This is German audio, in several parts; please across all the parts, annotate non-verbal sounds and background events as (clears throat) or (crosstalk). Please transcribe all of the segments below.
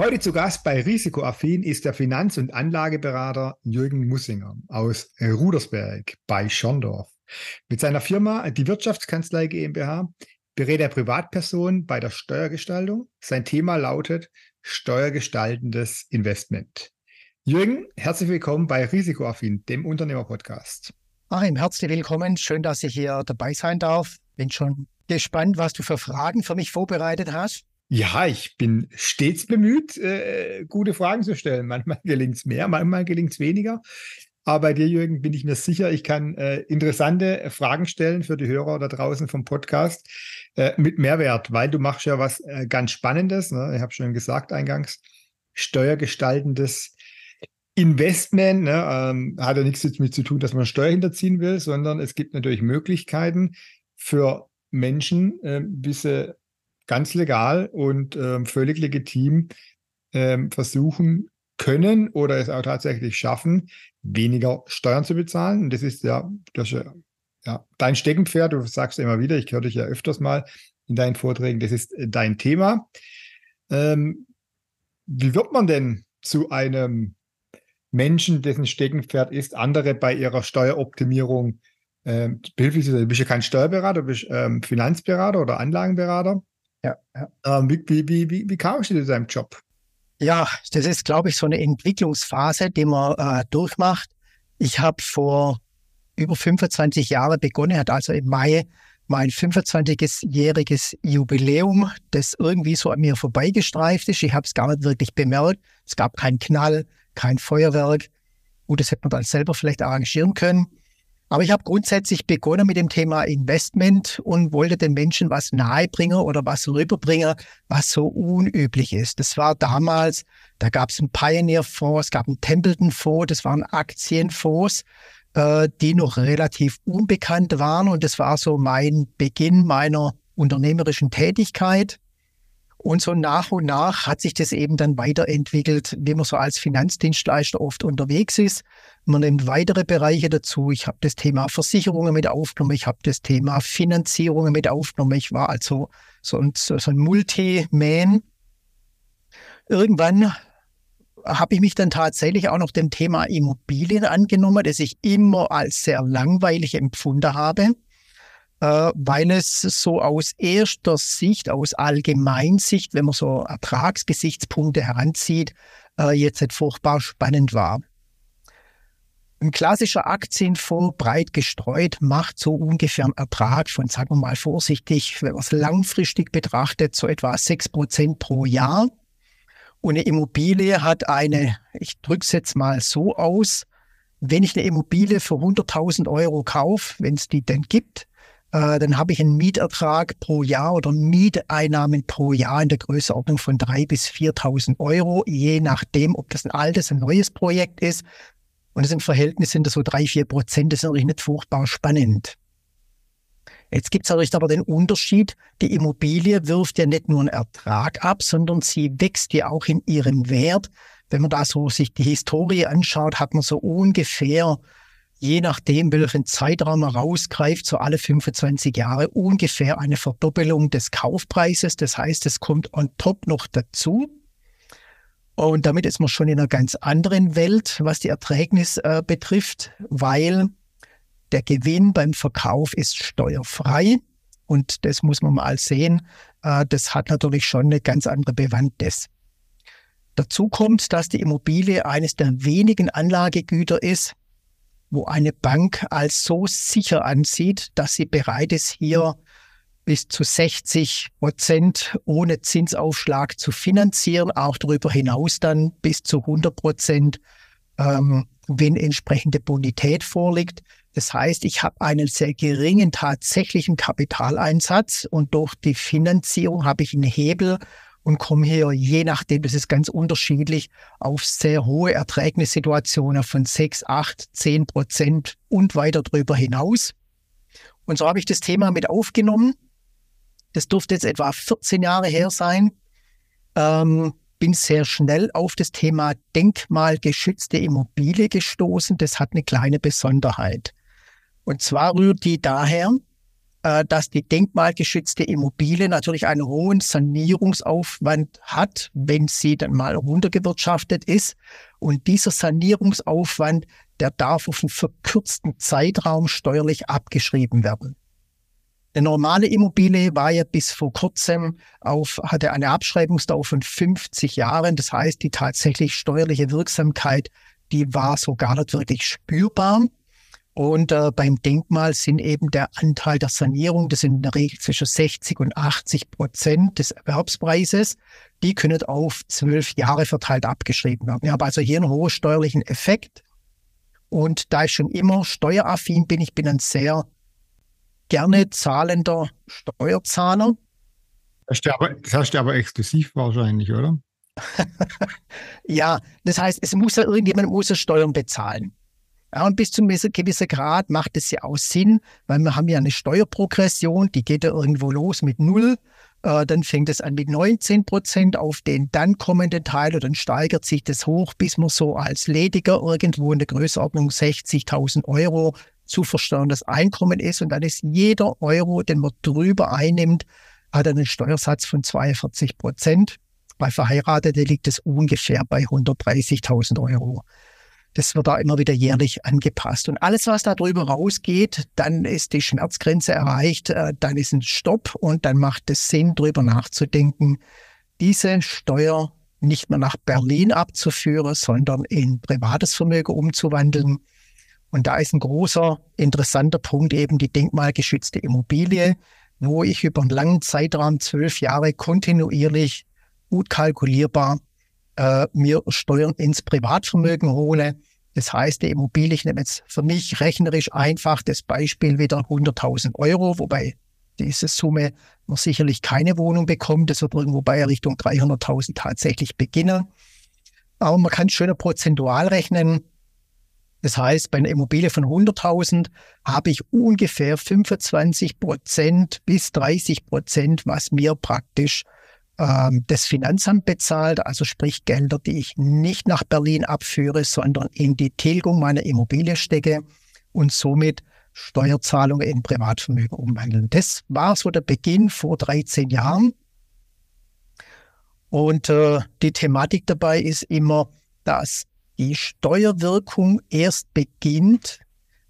Heute zu Gast bei Risikoaffin ist der Finanz- und Anlageberater Jürgen Mussinger aus Rudersberg bei Schorndorf. Mit seiner Firma, die Wirtschaftskanzlei GmbH, berät er Privatpersonen bei der Steuergestaltung. Sein Thema lautet steuergestaltendes Investment. Jürgen, herzlich willkommen bei Risikoaffin, dem Unternehmerpodcast. Achim, herzlich willkommen. Schön, dass ich hier dabei sein darf. Bin schon gespannt, was du für Fragen für mich vorbereitet hast. Ja, ich bin stets bemüht, äh, gute Fragen zu stellen. Manchmal gelingt es mehr, manchmal gelingt es weniger. Aber bei dir, Jürgen, bin ich mir sicher, ich kann äh, interessante Fragen stellen für die Hörer da draußen vom Podcast äh, mit Mehrwert, weil du machst ja was äh, ganz Spannendes. Ne? Ich habe schon gesagt eingangs, steuergestaltendes Investment. Ne? Ähm, hat ja nichts damit zu tun, dass man Steuer hinterziehen will, sondern es gibt natürlich Möglichkeiten für Menschen, äh, diese ganz legal und ähm, völlig legitim ähm, versuchen können oder es auch tatsächlich schaffen, weniger Steuern zu bezahlen. Und das ist ja, das ist ja dein Steckenpferd. Du sagst immer wieder, ich höre dich ja öfters mal in deinen Vorträgen, das ist äh, dein Thema. Ähm, wie wird man denn zu einem Menschen, dessen Steckenpferd ist, andere bei ihrer Steueroptimierung ähm, behilflich zu sein? Du bist ja kein Steuerberater, du bist ähm, Finanzberater oder Anlagenberater ja. ja. Ähm, wie, wie, wie, wie kamst du zu deinem Job? Ja, das ist, glaube ich, so eine Entwicklungsphase, die man äh, durchmacht. Ich habe vor über 25 Jahren begonnen, hat also im Mai mein 25-jähriges Jubiläum, das irgendwie so an mir vorbeigestreift ist. Ich habe es gar nicht wirklich bemerkt. Es gab keinen Knall, kein Feuerwerk. Gut, das hätte man dann selber vielleicht arrangieren können. Aber ich habe grundsätzlich begonnen mit dem Thema Investment und wollte den Menschen was nahebringen oder was rüberbringen, was so unüblich ist. Das war damals, da gab es einen Pioneer-Fonds, es gab einen Templeton-Fonds, das waren Aktienfonds, äh, die noch relativ unbekannt waren. Und das war so mein Beginn meiner unternehmerischen Tätigkeit. Und so nach und nach hat sich das eben dann weiterentwickelt, wie man so als Finanzdienstleister oft unterwegs ist. Man nimmt weitere Bereiche dazu. Ich habe das Thema Versicherungen mit aufgenommen, ich habe das Thema Finanzierungen mit aufgenommen. Ich war also so ein, so ein Multi-Man. Irgendwann habe ich mich dann tatsächlich auch noch dem Thema Immobilien angenommen, das ich immer als sehr langweilig empfunden habe weil es so aus erster Sicht, aus Allgemeinsicht, wenn man so Ertragsgesichtspunkte heranzieht, äh, jetzt nicht furchtbar spannend war. Ein klassischer Aktienfonds, breit gestreut, macht so ungefähr einen Ertrag von, sagen wir mal vorsichtig, wenn man es langfristig betrachtet, so etwa sechs Prozent pro Jahr. Und eine Immobilie hat eine, ich drücke es jetzt mal so aus, wenn ich eine Immobilie für 100.000 Euro kaufe, wenn es die denn gibt, äh, dann habe ich einen Mietertrag pro Jahr oder Mieteinnahmen pro Jahr in der Größenordnung von 3.000 bis 4.000 Euro, je nachdem, ob das ein altes, ein neues Projekt ist. Und das im Verhältnis sind das so drei, vier Prozent. Das ist natürlich nicht furchtbar spannend. Jetzt gibt es natürlich aber den Unterschied. Die Immobilie wirft ja nicht nur einen Ertrag ab, sondern sie wächst ja auch in ihrem Wert. Wenn man da so sich die Historie anschaut, hat man so ungefähr je nachdem, welchen Zeitraum er rausgreift, so alle 25 Jahre ungefähr eine Verdoppelung des Kaufpreises. Das heißt, es kommt on top noch dazu. Und damit ist man schon in einer ganz anderen Welt, was die Erträgnis äh, betrifft, weil der Gewinn beim Verkauf ist steuerfrei. Und das muss man mal sehen. Äh, das hat natürlich schon eine ganz andere Bewandtnis. Dazu kommt, dass die Immobilie eines der wenigen Anlagegüter ist, wo eine Bank als so sicher ansieht, dass sie bereit ist, hier bis zu 60 Prozent ohne Zinsaufschlag zu finanzieren, auch darüber hinaus dann bis zu 100 Prozent ähm, wenn entsprechende Bonität vorliegt. Das heißt, ich habe einen sehr geringen tatsächlichen Kapitaleinsatz und durch die Finanzierung habe ich einen Hebel und komme hier, je nachdem, das ist ganz unterschiedlich, auf sehr hohe Erträgnissituationen von 6, 8, 10 Prozent und weiter drüber hinaus. Und so habe ich das Thema mit aufgenommen. Das dürfte jetzt etwa 14 Jahre her sein. Ähm, bin sehr schnell auf das Thema denkmalgeschützte Immobilie gestoßen. Das hat eine kleine Besonderheit. Und zwar rührt die daher, dass die denkmalgeschützte Immobilie natürlich einen hohen Sanierungsaufwand hat, wenn sie dann mal runtergewirtschaftet ist. Und dieser Sanierungsaufwand, der darf auf einen verkürzten Zeitraum steuerlich abgeschrieben werden. Eine normale Immobilie war ja bis vor kurzem auf, hatte eine Abschreibungsdauer von 50 Jahren. Das heißt, die tatsächlich steuerliche Wirksamkeit, die war so gar nicht wirklich spürbar. Und äh, beim Denkmal sind eben der Anteil der Sanierung, das sind in der Regel zwischen 60 und 80 Prozent des Erwerbspreises, die können auf zwölf Jahre verteilt abgeschrieben werden. Ich habe also hier einen hohen steuerlichen Effekt. Und da ich schon immer steueraffin bin, ich bin ein sehr gerne zahlender Steuerzahler. Das hast du aber, exklusiv wahrscheinlich, oder? (laughs) ja, das heißt, es muss ja irgendjemand muss ja Steuern bezahlen. Ja, und bis zu einem gewissen Grad macht es ja auch Sinn, weil wir haben ja eine Steuerprogression, die geht ja irgendwo los mit null. Äh, dann fängt es an mit 19 Prozent auf den dann kommenden Teil und dann steigert sich das hoch, bis man so als Lediger irgendwo in der Größenordnung 60.000 Euro zu versteuerndes Einkommen ist. Und dann ist jeder Euro, den man drüber einnimmt, hat einen Steuersatz von 42 Prozent. Bei Verheirateten liegt es ungefähr bei 130.000 Euro. Das wird da immer wieder jährlich angepasst. Und alles, was da drüber rausgeht, dann ist die Schmerzgrenze erreicht, äh, dann ist ein Stopp und dann macht es Sinn, drüber nachzudenken, diese Steuer nicht mehr nach Berlin abzuführen, sondern in privates Vermögen umzuwandeln. Und da ist ein großer, interessanter Punkt eben die denkmalgeschützte Immobilie, wo ich über einen langen Zeitraum, zwölf Jahre, kontinuierlich gut kalkulierbar äh, mir Steuern ins Privatvermögen hole. Das heißt, die Immobilie, ich nehme jetzt für mich rechnerisch einfach das Beispiel wieder 100.000 Euro, wobei diese Summe man sicherlich keine Wohnung bekommt. Das wird irgendwo bei Richtung 300.000 tatsächlich beginnen. Aber man kann schöner prozentual rechnen. Das heißt, bei einer Immobilie von 100.000 habe ich ungefähr 25 Prozent bis 30 Prozent, was mir praktisch ähm, das Finanzamt bezahlt, also sprich Gelder, die ich nicht nach Berlin abführe, sondern in die Tilgung meiner Immobilie stecke und somit Steuerzahlungen in Privatvermögen umwandeln. Das war so der Beginn vor 13 Jahren. Und äh, die Thematik dabei ist immer, dass die Steuerwirkung erst beginnt,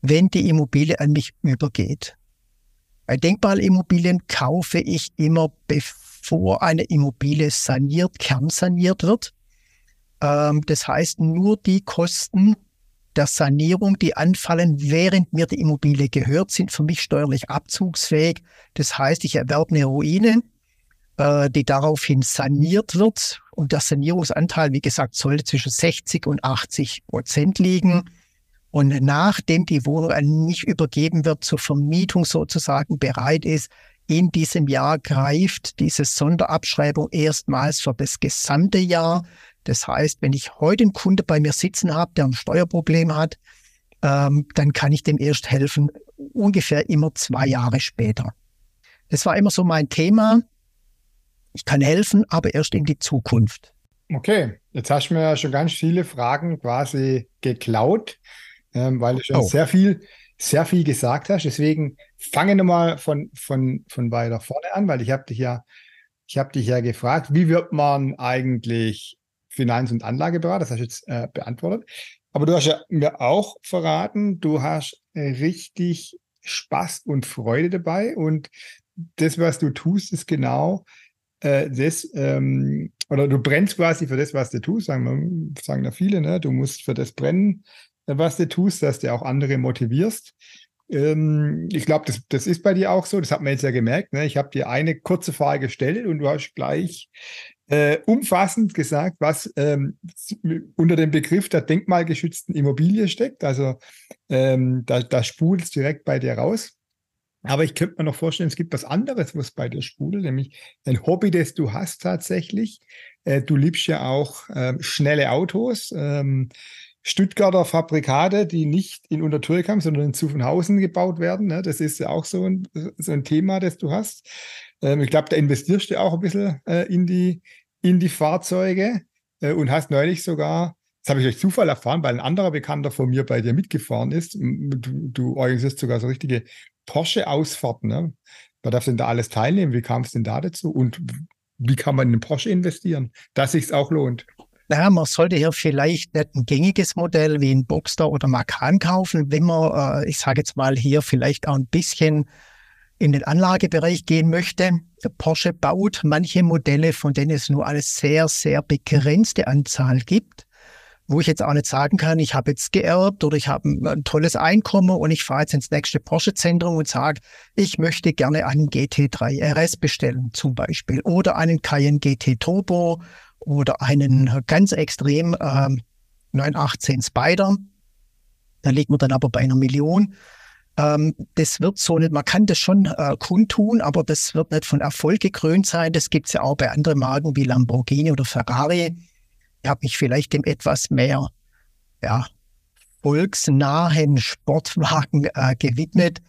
wenn die Immobilie an mich übergeht. Bei Denkmalimmobilien kaufe ich immer, bevor bevor eine Immobilie saniert, kernsaniert wird. Ähm, das heißt, nur die Kosten der Sanierung, die anfallen, während mir die Immobilie gehört, sind für mich steuerlich abzugsfähig. Das heißt, ich erwerbe eine Ruine, äh, die daraufhin saniert wird. Und der Sanierungsanteil, wie gesagt, sollte zwischen 60 und 80 Prozent liegen. Und nachdem die Wohnung an mich übergeben wird, zur Vermietung sozusagen bereit ist, in diesem Jahr greift diese Sonderabschreibung erstmals für das gesamte Jahr. Das heißt, wenn ich heute einen Kunde bei mir sitzen habe, der ein Steuerproblem hat, ähm, dann kann ich dem erst helfen, ungefähr immer zwei Jahre später. Das war immer so mein Thema. Ich kann helfen, aber erst in die Zukunft. Okay, jetzt hast du mir ja schon ganz viele Fragen quasi geklaut, ähm, weil du schon oh. sehr viel sehr viel gesagt hast. Deswegen fange nochmal von, von, von weiter vorne an, weil ich habe dich ja, ich habe dich ja gefragt, wie wird man eigentlich Finanz- und Anlageberater? Das hast du jetzt äh, beantwortet. Aber du hast ja mir auch verraten, du hast richtig Spaß und Freude dabei und das, was du tust, ist genau äh, das, ähm, oder du brennst quasi für das, was du tust, sagen, sagen da viele, ne? du musst für das brennen, was du tust, dass du auch andere motivierst. Ähm, ich glaube, das, das ist bei dir auch so. Das hat man jetzt ja gemerkt. Ne? Ich habe dir eine kurze Frage gestellt und du hast gleich äh, umfassend gesagt, was ähm, unter dem Begriff der denkmalgeschützten Immobilie steckt. Also ähm, da, da spult es direkt bei dir raus. Aber ich könnte mir noch vorstellen, es gibt was anderes, was bei dir sprudelt, nämlich ein Hobby, das du hast tatsächlich. Äh, du liebst ja auch äh, schnelle Autos. Ähm, Stuttgarter Fabrikate, die nicht in Untertürkheim, sondern in Zuffenhausen gebaut werden. Ne? Das ist ja auch so ein, so ein Thema, das du hast. Ähm, ich glaube, da investierst du auch ein bisschen äh, in, die, in die Fahrzeuge äh, und hast neulich sogar das habe ich durch Zufall erfahren, weil ein anderer Bekannter von mir bei dir mitgefahren ist. Du, du organisierst sogar so richtige Porsche-Ausfahrten. Ne? Wer darf denn da alles teilnehmen? Wie kam es denn da dazu? Und wie kann man in einen Porsche investieren, dass sich auch lohnt? Naja, man sollte hier vielleicht nicht ein gängiges Modell wie ein Boxster oder Macan kaufen, wenn man, äh, ich sage jetzt mal hier, vielleicht auch ein bisschen in den Anlagebereich gehen möchte. Porsche baut manche Modelle, von denen es nur eine sehr, sehr begrenzte Anzahl gibt wo ich jetzt auch nicht sagen kann, ich habe jetzt geerbt oder ich habe ein, tolles Einkommen und ich fahre jetzt ins nächste Porsche-Zentrum und sage, ich möchte gerne einen GT3 RS bestellen zum Beispiel oder einen Cayenne GT Turbo oder einen ganz extrem ähm, 918 Spider. Da liegt man dann aber bei einer Million. Ähm, das wird so nicht, man kann das schon äh, kundtun, aber das wird nicht von Erfolg gekrönt sein. Das gibt es ja auch bei anderen Marken wie Lamborghini oder Ferrari habe mich vielleicht dem etwas mehr ja, volksnahen Sportwagen äh, gewidmet.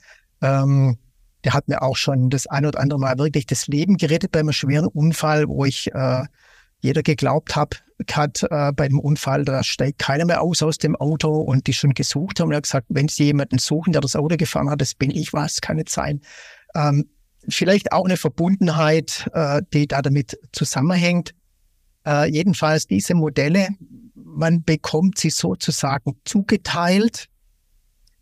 Ähm, der hat mir auch schon das ein oder andere Mal wirklich das Leben gerettet bei einem schweren Unfall, wo ich äh, jeder geglaubt hab, hat äh, bei dem Unfall, da steigt keiner mehr aus aus dem Auto und die schon gesucht haben. Und er hat gesagt, wenn Sie jemanden suchen, der das Auto gefahren hat, das bin ich was, kann nicht sein. Ähm, vielleicht auch eine Verbundenheit, äh, die da damit zusammenhängt. Äh, jedenfalls diese Modelle, man bekommt sie sozusagen zugeteilt,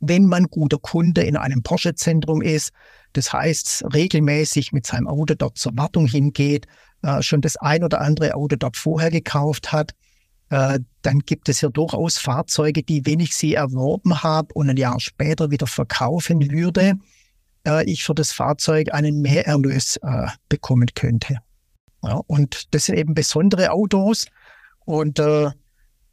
wenn man guter Kunde in einem Porsche-Zentrum ist. Das heißt, regelmäßig mit seinem Auto dort zur Wartung hingeht, äh, schon das ein oder andere Auto dort vorher gekauft hat. Äh, dann gibt es hier durchaus Fahrzeuge, die, wenn ich sie erworben habe und ein Jahr später wieder verkaufen würde, äh, ich für das Fahrzeug einen Mehrerlös äh, bekommen könnte. Ja, und das sind eben besondere Autos und äh,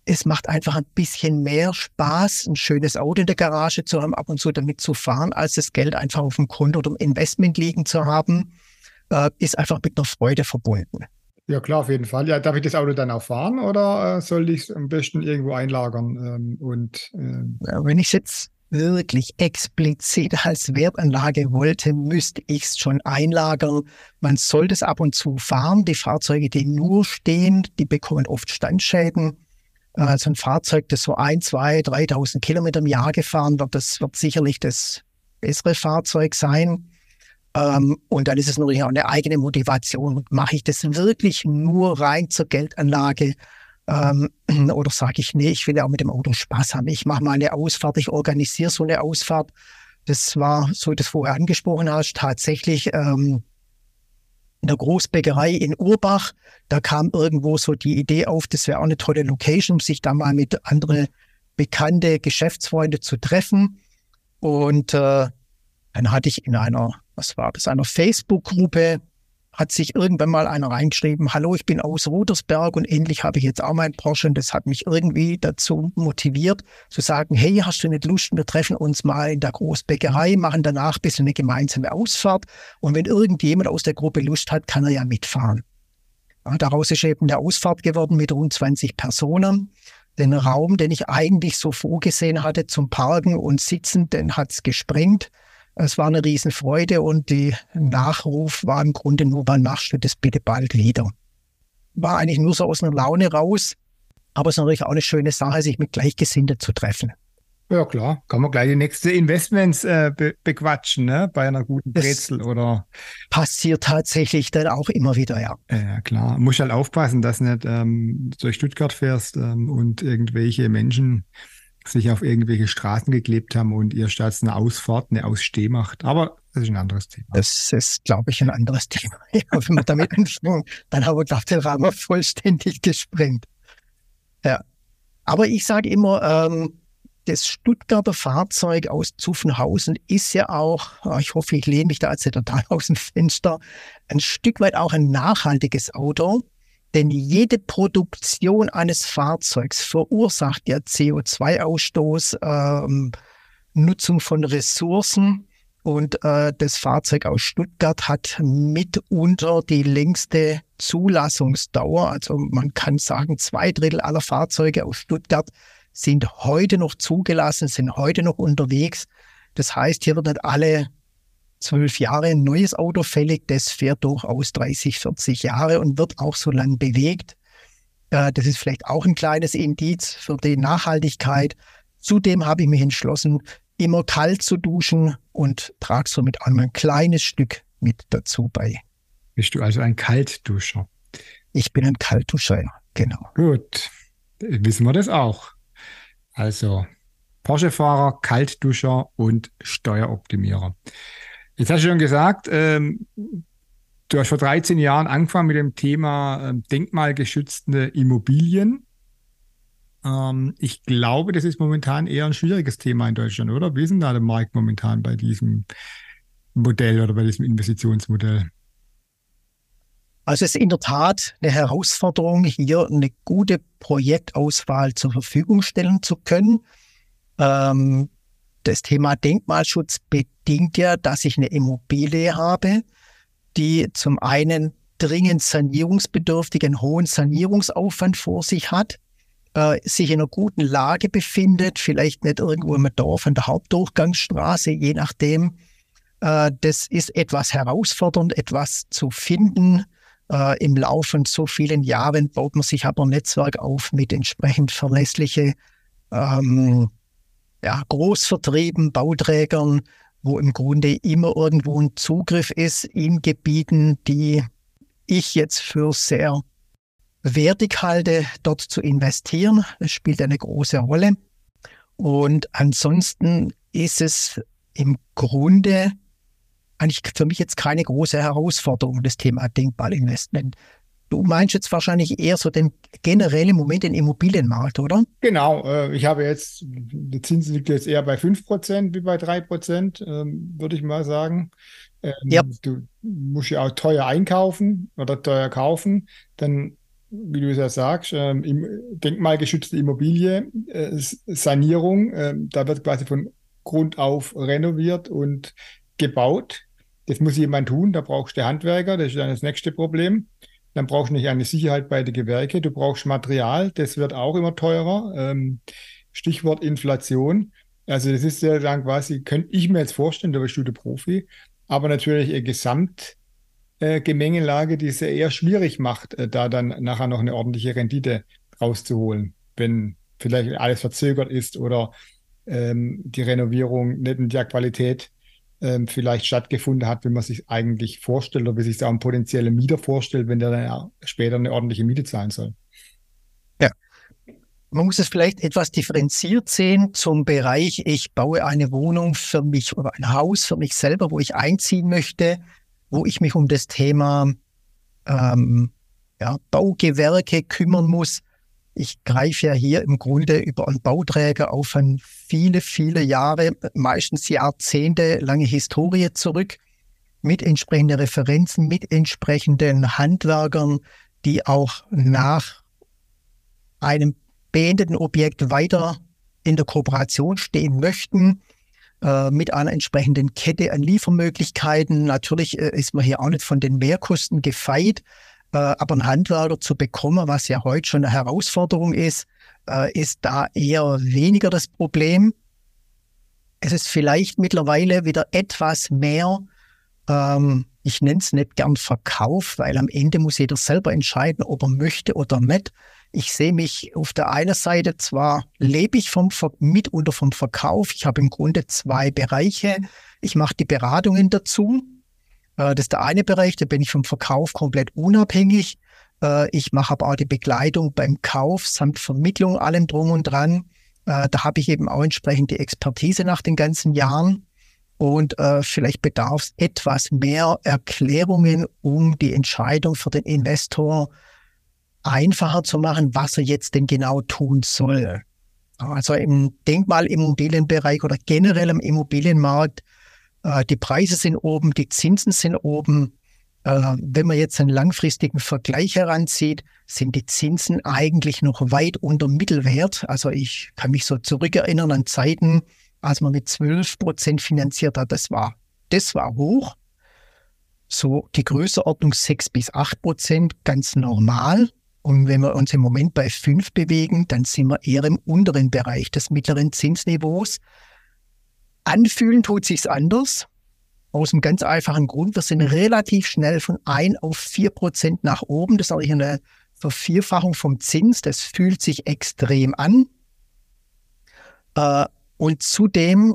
es macht einfach ein bisschen mehr Spaß, ein schönes Auto in der Garage zu haben, ab und zu damit zu fahren, als das Geld einfach auf dem Konto oder im Investment liegen zu haben, äh, ist einfach mit einer Freude verbunden. Ja, klar, auf jeden Fall. Ja, darf ich das Auto dann auch fahren oder äh, soll ich es am besten irgendwo einlagern? Ähm, und, äh ja, wenn ich es jetzt wirklich explizit als Wertanlage wollte, müsste ich es schon einlagern. Man sollte es ab und zu fahren. Die Fahrzeuge, die nur stehen, die bekommen oft Standschäden. Also ein Fahrzeug, das so ein, zwei, 3.000 Kilometer im Jahr gefahren wird, das wird sicherlich das bessere Fahrzeug sein. Ähm, und dann ist es natürlich auch eine eigene Motivation. Mache ich das wirklich nur rein zur Geldanlage ähm, (clears throat) oder sage ich, nee, ich will ja auch mit dem Auto Spaß haben. Ich mache mal eine Ausfahrt, ich organisiere so eine Ausfahrt. Das war, so wie du das vorher angesprochen hast, tatsächlich ähm, in der Großbäckerei in Urbach. Da kam irgendwo so die Idee auf, das wäre auch eine tolle Location, sich da mal mit anderen bekannte Geschäftsfreunde zu treffen. Und äh, dann hatte ich in einer, was war das, einer Facebook-Gruppe hat sich irgendwann mal einer reingeschrieben, hallo, ich bin aus Rudersberg und endlich habe ich jetzt auch meinen Porsche und das hat mich irgendwie dazu motiviert zu sagen, hey, hast du nicht Lust, wir treffen uns mal in der Großbäckerei, machen danach ein bisschen eine gemeinsame Ausfahrt und wenn irgendjemand aus der Gruppe Lust hat, kann er ja mitfahren. Ja, daraus ist eben eine Ausfahrt geworden mit rund 20 Personen. Den Raum, den ich eigentlich so vorgesehen hatte zum Parken und Sitzen, den hat's gesprengt. Es war eine Riesenfreude und die Nachruf war im Grunde nur, wann machst du das bitte bald wieder? War eigentlich nur so aus einer Laune raus, aber es ist natürlich auch eine schöne Sache, sich mit Gleichgesinnten zu treffen. Ja, klar. Kann man gleich die nächste Investments äh, be bequatschen, ne? Bei einer guten Brezel das oder. Passiert tatsächlich dann auch immer wieder, ja. Ja, klar. Muss halt aufpassen, dass nicht ähm, durch Stuttgart fährst ähm, und irgendwelche Menschen sich auf irgendwelche Straßen geklebt haben und ihr statt eine Ausfahrt eine Aussteh macht. Aber das ist ein anderes Thema. Das ist, glaube ich, ein anderes Thema. (laughs) Ja, wenn wir damit anfangen, dann haben wir, glaube ich, den Rahmen vollständig gesprengt. Ja. Aber ich sage immer, ähm, das Stuttgarter Fahrzeug aus Zuffenhausen ist ja auch, ah, ich hoffe, ich lehne mich da jetzt total (laughs) aus dem Fenster, ein Stück weit auch ein nachhaltiges Auto. Denn jede Produktion eines Fahrzeugs verursacht ja CO2-Ausstoß, ähm, Nutzung von Ressourcen. Und äh, das Fahrzeug aus Stuttgart hat mitunter die längste Zulassungsdauer. Also man kann sagen, zwei Drittel aller Fahrzeuge aus Stuttgart sind heute noch zugelassen, sind heute noch unterwegs. Das heißt, hier wird nicht alle zwölf Jahre ein neues Auto fällig. Das fährt durchaus 30, 40 Jahre und wird auch so lang bewegt. Äh, das ist vielleicht auch ein kleines Indiz für die Nachhaltigkeit. Zudem habe ich mich entschlossen, immer kalt zu duschen und trage somit auch ein kleines Stück mit dazu bei. Bist du also ein Kaltduscher? Ich bin ein Kaltduscher, ja, genau. Gut, wissen wir das auch. Also Porsche-Fahrer, Kaltduscher und Steueroptimierer. Jetzt hast du schon gesagt, ähm, du hast vor 13 Jahren angefangen mit dem Thema ähm, denkmalgeschützte Immobilien. Ähm, ich glaube, das ist momentan eher ein schwieriges Thema in Deutschland, oder? Wie ist denn da der Markt momentan bei diesem Modell oder bei diesem Investitionsmodell? Also es ist in der Tat eine Herausforderung, hier eine gute Projektauswahl zur Verfügung stellen zu können. Ähm, das Thema Denkmalschutz bedingt ja, dass ich eine Immobilie habe, die zum einen dringend sanierungsbedürftig, einen hohen Sanierungsaufwand vor sich hat äh, sich in einer guten Lage befindet, vielleicht nicht irgendwo im Dorf an der Hauptdurchgangsstraße, je nachdem. Äh, das ist etwas herausfordernd, etwas zu finden. Äh, Im Laufe von so vielen Jahren baut man sich aber ein Netzwerk auf mit entsprechend verlässliche ähm, ja, Großvertrieben, Bauträgern, wo im Grunde immer irgendwo ein Zugriff ist in Gebieten, die ich jetzt für sehr wertig halte, dort zu investieren. Das spielt eine große Rolle. Und ansonsten ist es im Grunde eigentlich für mich jetzt keine große Herausforderung, das Thema Denkbalinvestment. Du meinst jetzt wahrscheinlich eher so den generellen Moment den Immobilienmarkt, oder? Genau. Äh, ich habe jetzt, der Zins liegt jetzt eher bei 5% wie bei 3%, ähm, würde ich mal sagen. Ähm, ja. Du musst ja auch teuer einkaufen oder teuer kaufen. Dann wie du es ja sagst, ähm, denkmalgeschützte Immobilie, äh, Sanierung, da wird quasi von Grund auf renoviert und gebaut. Das muss jemand tun, da brauchst du Handwerker, das ist dann das nächste Problem. Dann brauchst du nicht eine Sicherheit bei den Gewerke, du brauchst Material, das wird auch immer teurer. Ähm, Stichwort Inflation. Also das ist ja dann quasi, könnte ich mir jetzt vorstellen, da bist du der Profi, aber natürlich ein Gesamt äh, die es ja eher schwierig macht, äh, da dann nachher noch eine ordentliche Rendite rauszuholen, wenn vielleicht alles verzögert ist oder ähm, die Renovierung nicht in der Qualität ähm, vielleicht stattgefunden hat, wie man sich eigentlich vorstellt oder wie sich auch ein potenzieller Mieter vorstellt, wenn der dann später eine ordentliche Miete zahlen soll. Ja. Man muss es vielleicht etwas differenziert sehen zum Bereich, ich baue eine Wohnung für mich oder ein Haus für mich selber, wo ich einziehen möchte wo ich mich um das Thema ähm, ja, Baugewerke kümmern muss. Ich greife ja hier im Grunde über einen Bauträger auf eine viele, viele Jahre, meistens Jahrzehnte lange Historie zurück, mit entsprechenden Referenzen, mit entsprechenden Handwerkern, die auch nach einem beendeten Objekt weiter in der Kooperation stehen möchten äh, mit einer entsprechenden Kette an Liefermöglichkeiten. Natürlich äh, ist man hier auch nicht von den Mehrkosten gefeit, äh, aber einen Handwerker zu bekommen, was ja heute schon eine Herausforderung ist, äh, ist da eher weniger das Problem. Es ist vielleicht mittlerweile wieder etwas mehr, ähm, ich nenne es nicht gern Verkauf, weil am Ende muss jeder selber entscheiden, ob er möchte oder nicht. Ich sehe mich auf der einen Seite zwar lebe ich vom mitunter vom Verkauf. Ich habe im Grunde zwei Bereiche. Ich mache die Beratungen dazu. Äh, das ist der eine Bereich, da bin ich vom Verkauf komplett unabhängig. Äh, ich mache aber auch die Begleitung beim Kauf samt Vermittlung allem drum und dran. Äh, da habe ich eben auch entsprechend die Expertise nach den ganzen Jahren. Und äh, vielleicht bedarf es etwas mehr Erklärungen, um die Entscheidung für den Investor einfacher zu machen, was er jetzt denn genau tun soll. Also im Denkmalimmobilienbereich oder generell im Immobilienmarkt, die Preise sind oben, die Zinsen sind oben. Äh, wenn man jetzt einen langfristigen Vergleich heranzieht, sind die Zinsen eigentlich noch weit unter Mittelwert. Also ich kann mich so zurückerinnern an Zeiten, als man mit 12 Prozent finanziert hat. Das war, das war hoch. So die Größenordnung 6 bis 8 Prozent ganz normal. Und wenn wir uns im Moment bei 5 bewegen, dann sind wir eher im unteren Bereich des mittleren Zinsniveaus. Anfühlen tut sich's anders. Aus einem ganz einfachen Grund. Wir sind relativ schnell von 1 auf 4 Prozent nach oben. Das ist eigentlich eine Vervierfachung vom Zins. Das fühlt sich extrem an. Äh, und zudem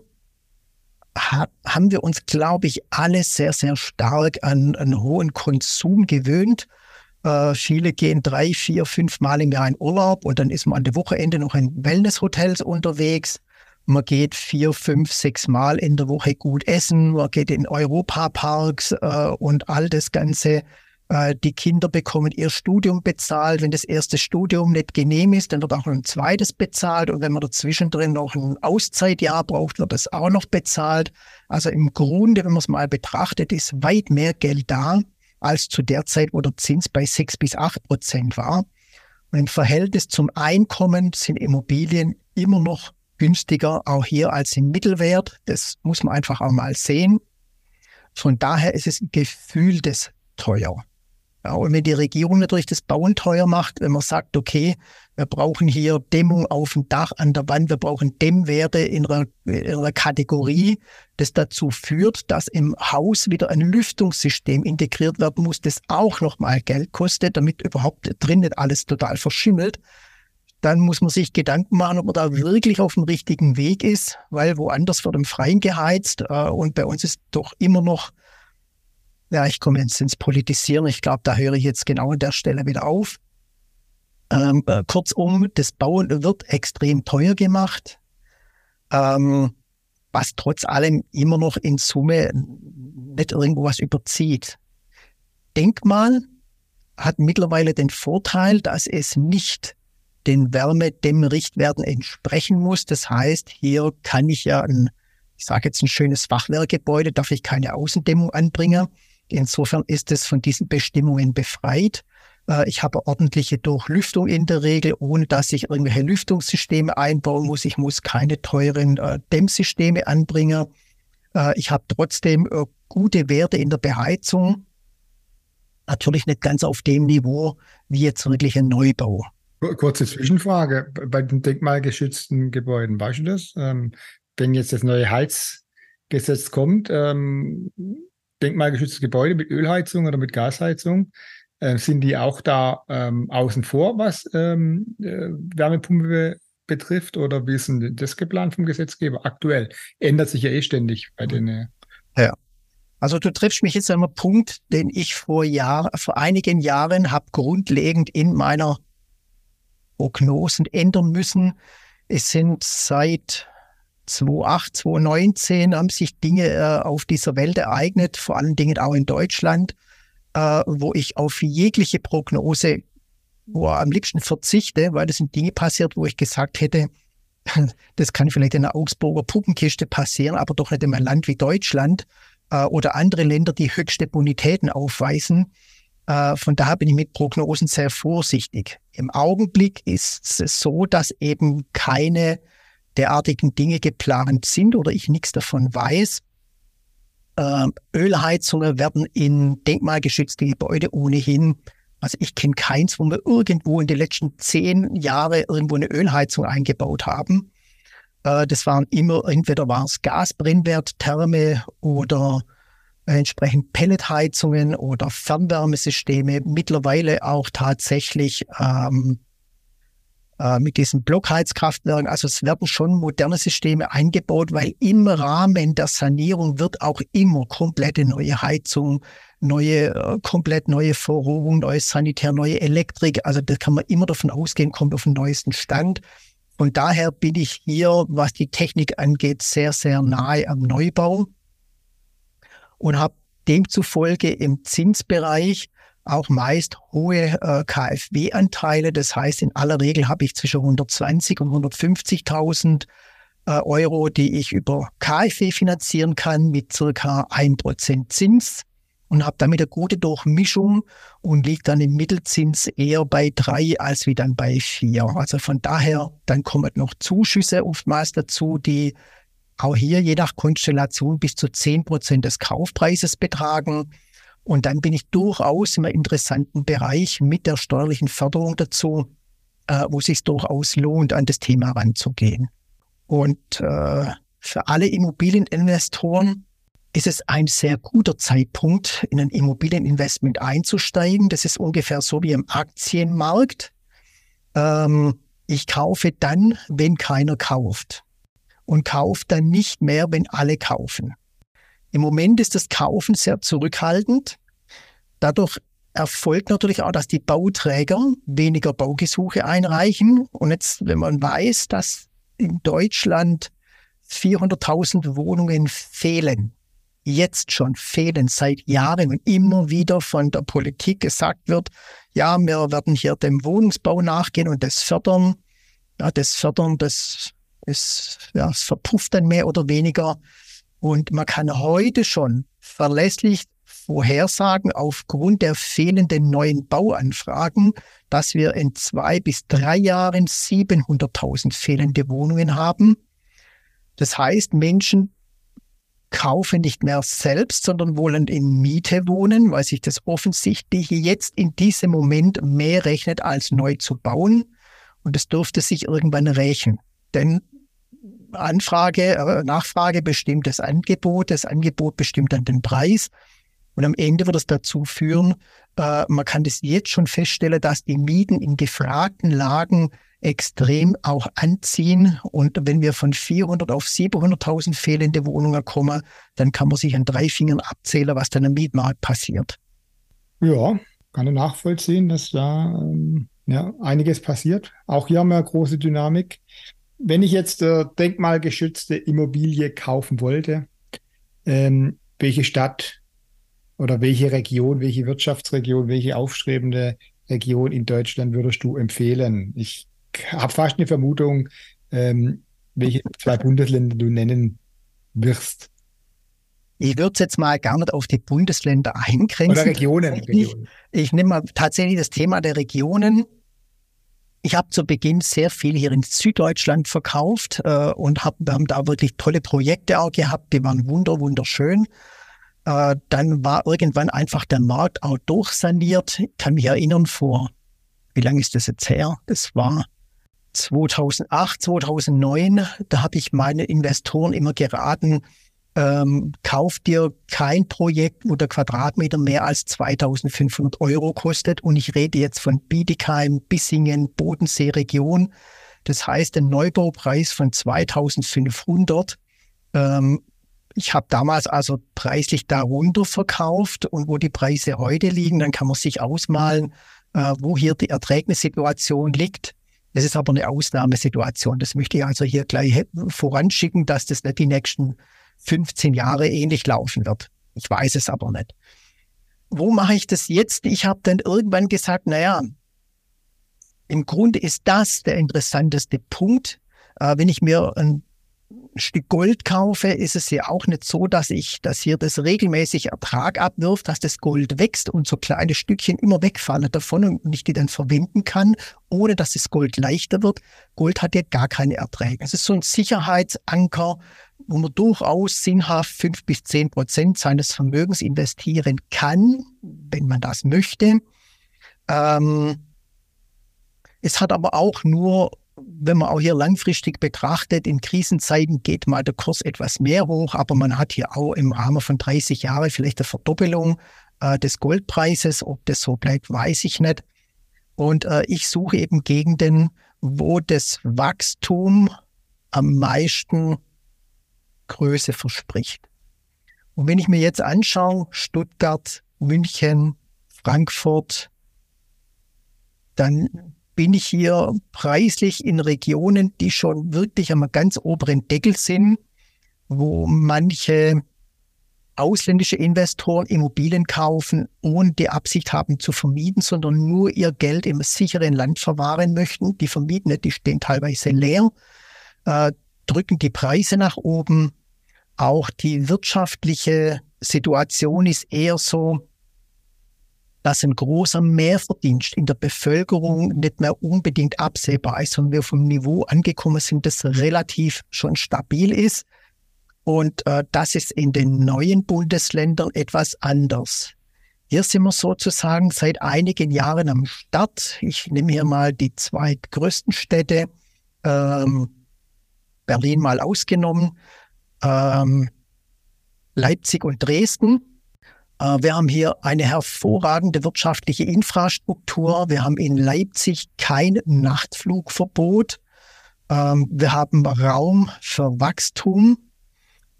haben wir uns, glaube ich, alle sehr, sehr stark an einen hohen Konsum gewöhnt. Äh, viele gehen drei, vier, fünf Mal im Jahr in Urlaub und dann ist man an der Wochenende noch in Wellnesshotels unterwegs. Man geht vier, fünf, sechs Mal in der Woche gut essen. Man geht in Europaparks äh, und all das Ganze. Äh, die Kinder bekommen ihr Studium bezahlt. Wenn das erste Studium nicht genehm ist, dann wird auch ein zweites bezahlt. Und wenn man dazwischen drin noch ein Auszeitjahr braucht, wird das auch noch bezahlt. Also im Grunde, wenn man es mal betrachtet, ist weit mehr Geld da als zu der Zeit, wo der Zins bei sechs bis acht Prozent war. Und im Verhältnis zum Einkommen sind Immobilien immer noch günstiger, auch hier als im Mittelwert. Das muss man einfach auch mal sehen. Von daher ist es ein gefühltes teuer. Ja, und wenn die Regierung natürlich das Bauen teuer macht, wenn man sagt, okay, wir brauchen hier Dämmung auf dem Dach, an der Wand, wir brauchen Dämmwerte in einer, in einer Kategorie, das dazu führt, dass im Haus wieder ein Lüftungssystem integriert werden muss, das auch nochmal Geld kostet, damit überhaupt drin nicht alles total verschimmelt dann muss man sich Gedanken machen, ob man da wirklich auf dem richtigen Weg ist, weil woanders wird im Freien geheizt äh, und bei uns ist doch immer noch, ja, ich komme jetzt ins Politisieren, ich glaube, da höre ich jetzt genau an der Stelle wieder auf. Ähm, äh, kurzum, das Bauen wird extrem teuer gemacht, ähm, was trotz allem immer noch in Summe nicht irgendwo was überzieht. Denkmal hat mittlerweile den Vorteil, dass es nicht den Wärmedämmrichtwerten entsprechen muss. Das heißt, hier kann ich ja ein, ich sage jetzt ein schönes Fachwerkgebäude, darf ich keine Außendämmung anbringen. Insofern ist es von diesen Bestimmungen befreit. Äh, ich habe ordentliche Durchlüftung in der Regel, ohne dass ich irgendwelche Lüftungssysteme einbauen muss. Ich muss keine teuren äh, Dämmsysteme anbringen. Äh, ich habe trotzdem gute Werte in der Beheizung. Natürlich nicht ganz auf dem Niveau wie jetzt wirklich ein Neubau. Kurze Zwischenfrage. Bei den denkmalgeschützten Gebäuden, weißt du das? Ähm, wenn jetzt das neue Heizgesetz kommt, ähm, denkmalgeschützte Gebäude mit Ölheizung oder mit Gasheizung, äh, sind die auch da ähm, außen vor, was ähm, äh, Wärmepumpe betrifft? Oder wie ist denn das geplant vom Gesetzgeber? Aktuell ändert sich ja eh ständig bei den. Äh ja. Also du triffst mich jetzt an einem Punkt, den ich vor Jahr, vor einigen Jahren habe grundlegend in meiner Prognosen ändern müssen. Es sind seit 2008, 2019 haben sich Dinge äh, auf dieser Welt ereignet, vor allen Dingen auch in Deutschland, äh, wo ich auf jegliche Prognose wo am liebsten verzichte, weil das sind Dinge passiert, wo ich gesagt hätte, (laughs) das kann vielleicht in der Augsburger Puppenkiste passieren, aber doch nicht in einem Land wie Deutschland äh, oder andere Länder, die höchste Bonitäten aufweisen. Äh, von daher bin ich mit Prognosen sehr vorsichtig. Im Augenblick ist es so, dass eben keine derartigen Dinge geplant sind oder ich nichts davon weiß. Ähm, Ölheizungen werden in denkmalgeschützte Gebäude ohnehin, also ich kenne keins, wo wir irgendwo in den letzten zehn Jahren irgendwo eine Ölheizung eingebaut haben. Äh, das waren immer, entweder war es Gasbrennwert, Therme oder entsprechend Pelletheizungen oder Fernwärmesysteme, mittlerweile auch tatsächlich ähm, äh, mit diesen Blockheizkraftwerken. Also es werden schon moderne Systeme eingebaut, weil im Rahmen der Sanierung wird auch immer komplette neue Heizung, neue, äh, komplett neue Verrohrung, neues Sanitär, neue Elektrik. Also da kann man immer davon ausgehen, kommt auf den neuesten Stand. Von daher bin ich hier, was die Technik angeht, sehr, sehr nahe am Neubau und habe demzufolge im Zinsbereich auch meist hohe äh, KfW-Anteile. Das heißt, in aller Regel habe ich zwischen 120 und 150.000 äh, Euro, die ich über KfW finanzieren kann mit circa 1% Zins. und habe damit eine gute Durchmischung und liegt dann im Mittelzins eher bei drei als wie dann bei vier. Also von daher, dann kommen noch Zuschüsse oftmals dazu, die auch hier je nach Konstellation bis zu zehn Prozent des Kaufpreises betragen. Und dann bin ich durchaus im interessanten Bereich mit der steuerlichen Förderung dazu, äh, wo es sich durchaus lohnt, an das Thema ranzugehen. Und äh, für alle Immobilieninvestoren ist es ein sehr guter Zeitpunkt, in ein Immobilieninvestment einzusteigen. Das ist ungefähr so wie im Aktienmarkt. Ähm, ich kaufe dann, wenn keiner kauft. Und kaufe dann nicht mehr, wenn alle kaufen. Im Moment ist das Kaufen sehr zurückhaltend. Dadurch erfolgt natürlich auch, dass die Bauträger weniger Baugesuche einreichen. Und jetzt, wenn man weiß, dass in Deutschland 400.000 Wohnungen fehlen, jetzt schon fehlen seit Jahren und immer wieder von der Politik gesagt wird, ja, wir werden hier dem Wohnungsbau nachgehen und das fördern. Ja, das fördern, das ist, ja, es verpufft dann mehr oder weniger. Und man kann heute schon verlässlich vorhersagen, aufgrund der fehlenden neuen Bauanfragen, dass wir in zwei bis drei Jahren 700.000 fehlende Wohnungen haben. Das heißt, Menschen kaufen nicht mehr selbst, sondern wollen in Miete wohnen, weil sich das offensichtlich jetzt in diesem Moment mehr rechnet, als neu zu bauen. Und es dürfte sich irgendwann rächen. Denn Anfrage, äh, Nachfrage bestimmt das Angebot, das Angebot bestimmt dann den Preis. Und am Ende wird es dazu führen, äh, man kann das jetzt schon feststellen, dass die Mieten in gefragten Lagen extrem auch anziehen. Und wenn wir von 400 auf 700.000 fehlende Wohnungen kommen, dann kann man sich an drei Fingern abzählen, was dann im Mietmarkt passiert. Ja, kann ich nachvollziehen, dass da ähm, ja, einiges passiert. Auch hier haben wir eine große Dynamik. Wenn ich jetzt äh, denkmalgeschützte Immobilie kaufen wollte, ähm, welche Stadt oder welche Region, welche Wirtschaftsregion, welche aufstrebende Region in Deutschland würdest du empfehlen? Ich habe fast eine Vermutung, ähm, welche zwei Bundesländer du nennen wirst. Ich würde es jetzt mal gar nicht auf die Bundesländer eingrenzen. Oder Regionen. Ich, ich nehme mal tatsächlich das Thema der Regionen. Ich habe zu Beginn sehr viel hier in Süddeutschland verkauft äh, und hab, wir haben da wirklich tolle Projekte auch gehabt, die waren wunder, wunderschön. Äh, dann war irgendwann einfach der Markt auch durchsaniert. Ich kann mich erinnern, vor, wie lange ist das jetzt her? Das war 2008, 2009, da habe ich meine Investoren immer geraten, ähm, kauf dir kein Projekt, wo der Quadratmeter mehr als 2500 Euro kostet. Und ich rede jetzt von Bietigheim, Bissingen, Bodensee Region. Das heißt, ein Neubaupreis von 2500. Ähm, ich habe damals also preislich darunter verkauft und wo die Preise heute liegen, dann kann man sich ausmalen, äh, wo hier die Erträgnissituation liegt. Das ist aber eine Ausnahmesituation. Das möchte ich also hier gleich voranschicken, dass das nicht die nächsten 15 Jahre ähnlich laufen wird. Ich weiß es aber nicht. Wo mache ich das jetzt? Ich habe dann irgendwann gesagt, naja, im Grunde ist das der interessanteste Punkt. Äh, wenn ich mir ein Stück Gold kaufe, ist es ja auch nicht so, dass ich, dass hier das regelmäßig Ertrag abwirft, dass das Gold wächst und so kleine Stückchen immer wegfallen davon und ich die dann verwenden kann, ohne dass das Gold leichter wird. Gold hat ja gar keine Erträge. Es ist so ein Sicherheitsanker, wo man durchaus sinnhaft fünf bis zehn Prozent seines Vermögens investieren kann, wenn man das möchte. Ähm, es hat aber auch nur wenn man auch hier langfristig betrachtet, in Krisenzeiten geht mal der Kurs etwas mehr hoch, aber man hat hier auch im Rahmen von 30 Jahren vielleicht eine Verdoppelung äh, des Goldpreises. Ob das so bleibt, weiß ich nicht. Und äh, ich suche eben Gegenden, wo das Wachstum am meisten Größe verspricht. Und wenn ich mir jetzt anschaue, Stuttgart, München, Frankfurt, dann bin ich hier preislich in Regionen, die schon wirklich am ganz oberen Deckel sind, wo manche ausländische Investoren Immobilien kaufen, ohne die Absicht haben zu vermieten, sondern nur ihr Geld im sicheren Land verwahren möchten. Die vermieten die stehen teilweise leer, äh, drücken die Preise nach oben. Auch die wirtschaftliche Situation ist eher so, dass ein großer Mehrverdienst in der Bevölkerung nicht mehr unbedingt absehbar ist, sondern wir vom Niveau angekommen sind, das relativ schon stabil ist. Und äh, das ist in den neuen Bundesländern etwas anders. Hier sind wir sozusagen seit einigen Jahren am Start. Ich nehme hier mal die zwei größten Städte, ähm, Berlin mal ausgenommen, ähm, Leipzig und Dresden. Äh, wir haben hier eine hervorragende wirtschaftliche Infrastruktur. Wir haben in Leipzig kein Nachtflugverbot. Ähm, wir haben Raum für Wachstum.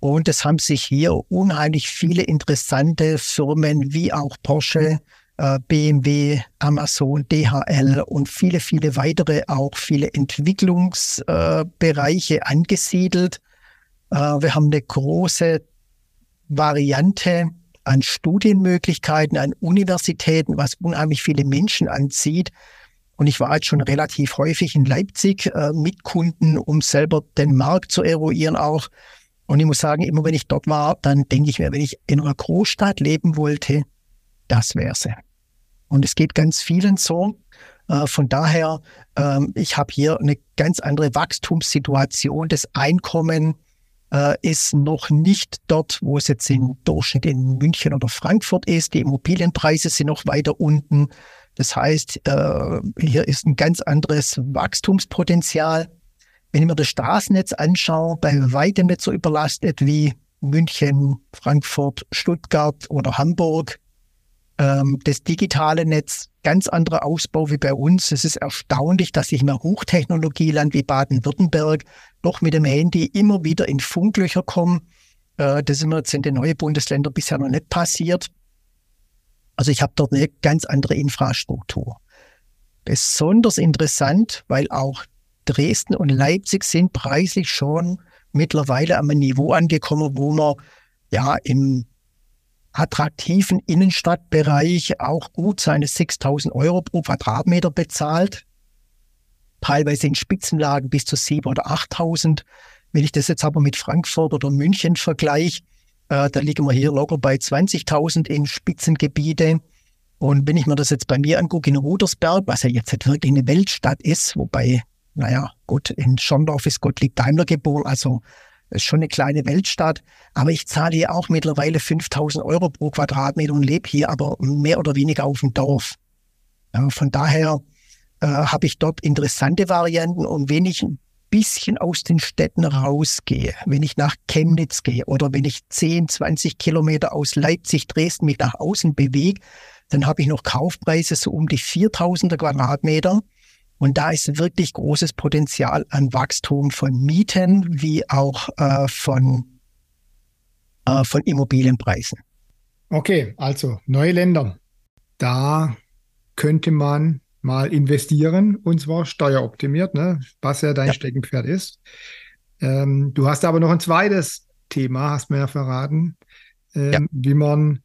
Und es haben sich hier unheimlich viele interessante Firmen wie auch Porsche, äh, BMW, Amazon, DHL und viele, viele weitere, auch viele Entwicklungsbereiche angesiedelt. Äh, wir haben eine große Variante an Studienmöglichkeiten, an Universitäten, was unheimlich viele Menschen anzieht. Und ich war jetzt schon relativ häufig in Leipzig äh, mit Kunden, um selber den Markt zu eruieren auch. Und ich muss sagen, immer wenn ich dort war, dann denke ich mir, wenn ich in einer Großstadt leben wollte, das wäre sie. Und es geht ganz vielen so. Äh, von daher, ähm, ich habe hier eine ganz andere Wachstumssituation. Das Einkommen äh, ist noch nicht dort, wo es jetzt im Durchschnitt in München oder Frankfurt ist. Die Immobilienpreise sind noch weiter unten. Das heißt, äh, hier ist ein ganz anderes Wachstumspotenzial. Wenn ich mir das Straßennetz anschaue, bei weitem nicht so überlastet wie München, Frankfurt, Stuttgart oder Hamburg. Ähm, das digitale Netz, ganz anderer Ausbau wie bei uns. Es ist erstaunlich, dass sich einem Hochtechnologieland wie Baden-Württemberg doch mit dem Handy immer wieder in Funklöcher kommen. Äh, das ist mir jetzt in den neuen Bundesländern bisher noch nicht passiert. Also ich habe dort eine ganz andere Infrastruktur. Besonders interessant, weil auch Dresden und Leipzig sind preislich schon mittlerweile einem Niveau angekommen, wo man ja im attraktiven Innenstadtbereich auch gut seine 6000 Euro pro Quadratmeter bezahlt teilweise in Spitzenlagen bis zu 7.000 oder 8.000. Wenn ich das jetzt aber mit Frankfurt oder München vergleiche, äh, da liegen wir hier locker bei 20.000 in Spitzengebiete. Und wenn ich mir das jetzt bei mir angucke in Rudersberg, was ja jetzt nicht wirklich eine Weltstadt ist, wobei, naja, gut, in Schondorf ist Gottlieb Daimler geboren, also ist schon eine kleine Weltstadt. Aber ich zahle hier auch mittlerweile 5000 Euro pro Quadratmeter und lebe hier aber mehr oder weniger auf dem Dorf. Ja, von daher äh, habe ich dort interessante Varianten und wenn ich ein bisschen aus den Städten rausgehe, wenn ich nach Chemnitz gehe oder wenn ich 10, 20 Kilometer aus Leipzig, Dresden mich nach außen bewege, dann habe ich noch Kaufpreise so um die 4000er Quadratmeter. Und da ist wirklich großes Potenzial an Wachstum von Mieten wie auch äh, von, äh, von Immobilienpreisen. Okay, also neue Länder. Da könnte man mal investieren und zwar steueroptimiert, ne? was ja dein ja. Steckenpferd ist. Ähm, du hast aber noch ein zweites Thema, hast mir ja verraten, ähm, ja. wie man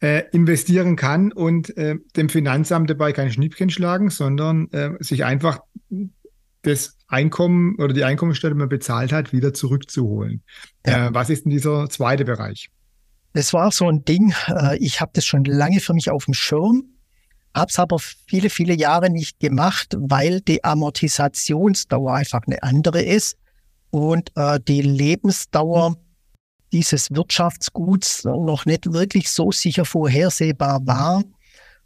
äh, investieren kann und äh, dem Finanzamt dabei kein Schnippchen schlagen, sondern äh, sich einfach das Einkommen oder die Einkommensteuer, die man bezahlt hat, wieder zurückzuholen. Ja. Äh, was ist denn dieser zweite Bereich? Das war so ein Ding, äh, ich habe das schon lange für mich auf dem Schirm habe es aber viele, viele Jahre nicht gemacht, weil die Amortisationsdauer einfach eine andere ist und äh, die Lebensdauer dieses Wirtschaftsguts noch nicht wirklich so sicher vorhersehbar war.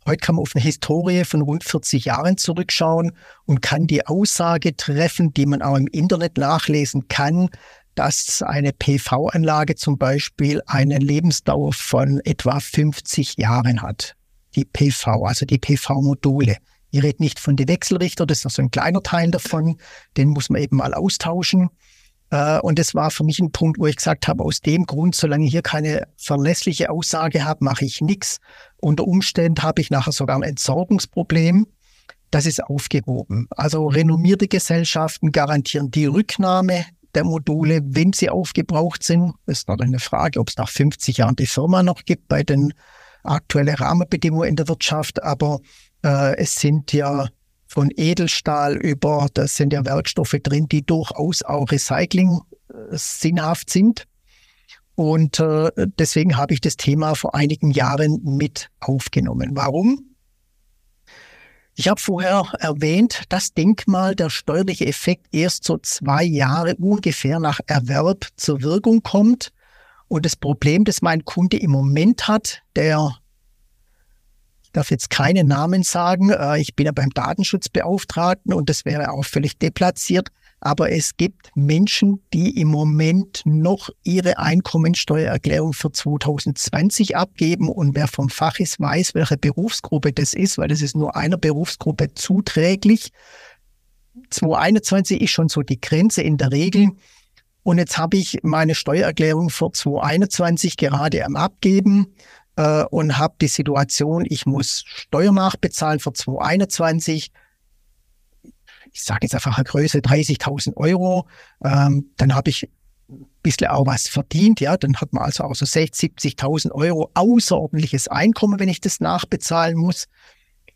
Heute kann man auf eine Historie von rund 40 Jahren zurückschauen und kann die Aussage treffen, die man auch im Internet nachlesen kann, dass eine PV-Anlage zum Beispiel eine Lebensdauer von etwa 50 Jahren hat die PV, also die PV-Module. Ich rede nicht von den Wechselrichter, das ist noch so ein kleiner Teil davon, den muss man eben mal austauschen. Äh, und das war für mich ein Punkt, wo ich gesagt habe, aus dem Grund, solange ich hier keine verlässliche Aussage habe, mache ich nichts. Unter Umständen habe ich nachher sogar ein Entsorgungsproblem. Das ist aufgehoben. Also renommierte Gesellschaften garantieren die Rücknahme der Module, wenn sie aufgebraucht sind. Ist noch eine Frage, ob es nach 50 Jahren die Firma noch gibt bei den aktuelle Rahmenbedingungen in der Wirtschaft, aber äh, es sind ja von Edelstahl über, das sind ja Werkstoffe drin, die durchaus auch Recycling äh, sinnhaft sind. Und äh, deswegen habe ich das Thema vor einigen Jahren mit aufgenommen. Warum? Ich habe vorher erwähnt, das Denkmal, der steuerliche Effekt erst so zwei Jahre ungefähr nach Erwerb zur Wirkung kommt. Und das Problem, das mein Kunde im Moment hat, der ich darf jetzt keine Namen sagen, äh, ich bin ja beim Datenschutzbeauftragten und das wäre auch völlig deplatziert, aber es gibt Menschen, die im Moment noch ihre Einkommensteuererklärung für 2020 abgeben. Und wer vom Fach ist, weiß, welche Berufsgruppe das ist, weil das ist nur einer Berufsgruppe zuträglich. 2021 ist schon so die Grenze in der Regel. Und jetzt habe ich meine Steuererklärung für 2021 gerade am Abgeben äh, und habe die Situation, ich muss Steuer nachbezahlen für 2021 ich sage jetzt einfach eine Größe 30.000 Euro, ähm, dann habe ich ein bisschen auch was verdient, ja, dann hat man also auch so 60, 70.000 Euro außerordentliches Einkommen, wenn ich das nachbezahlen muss.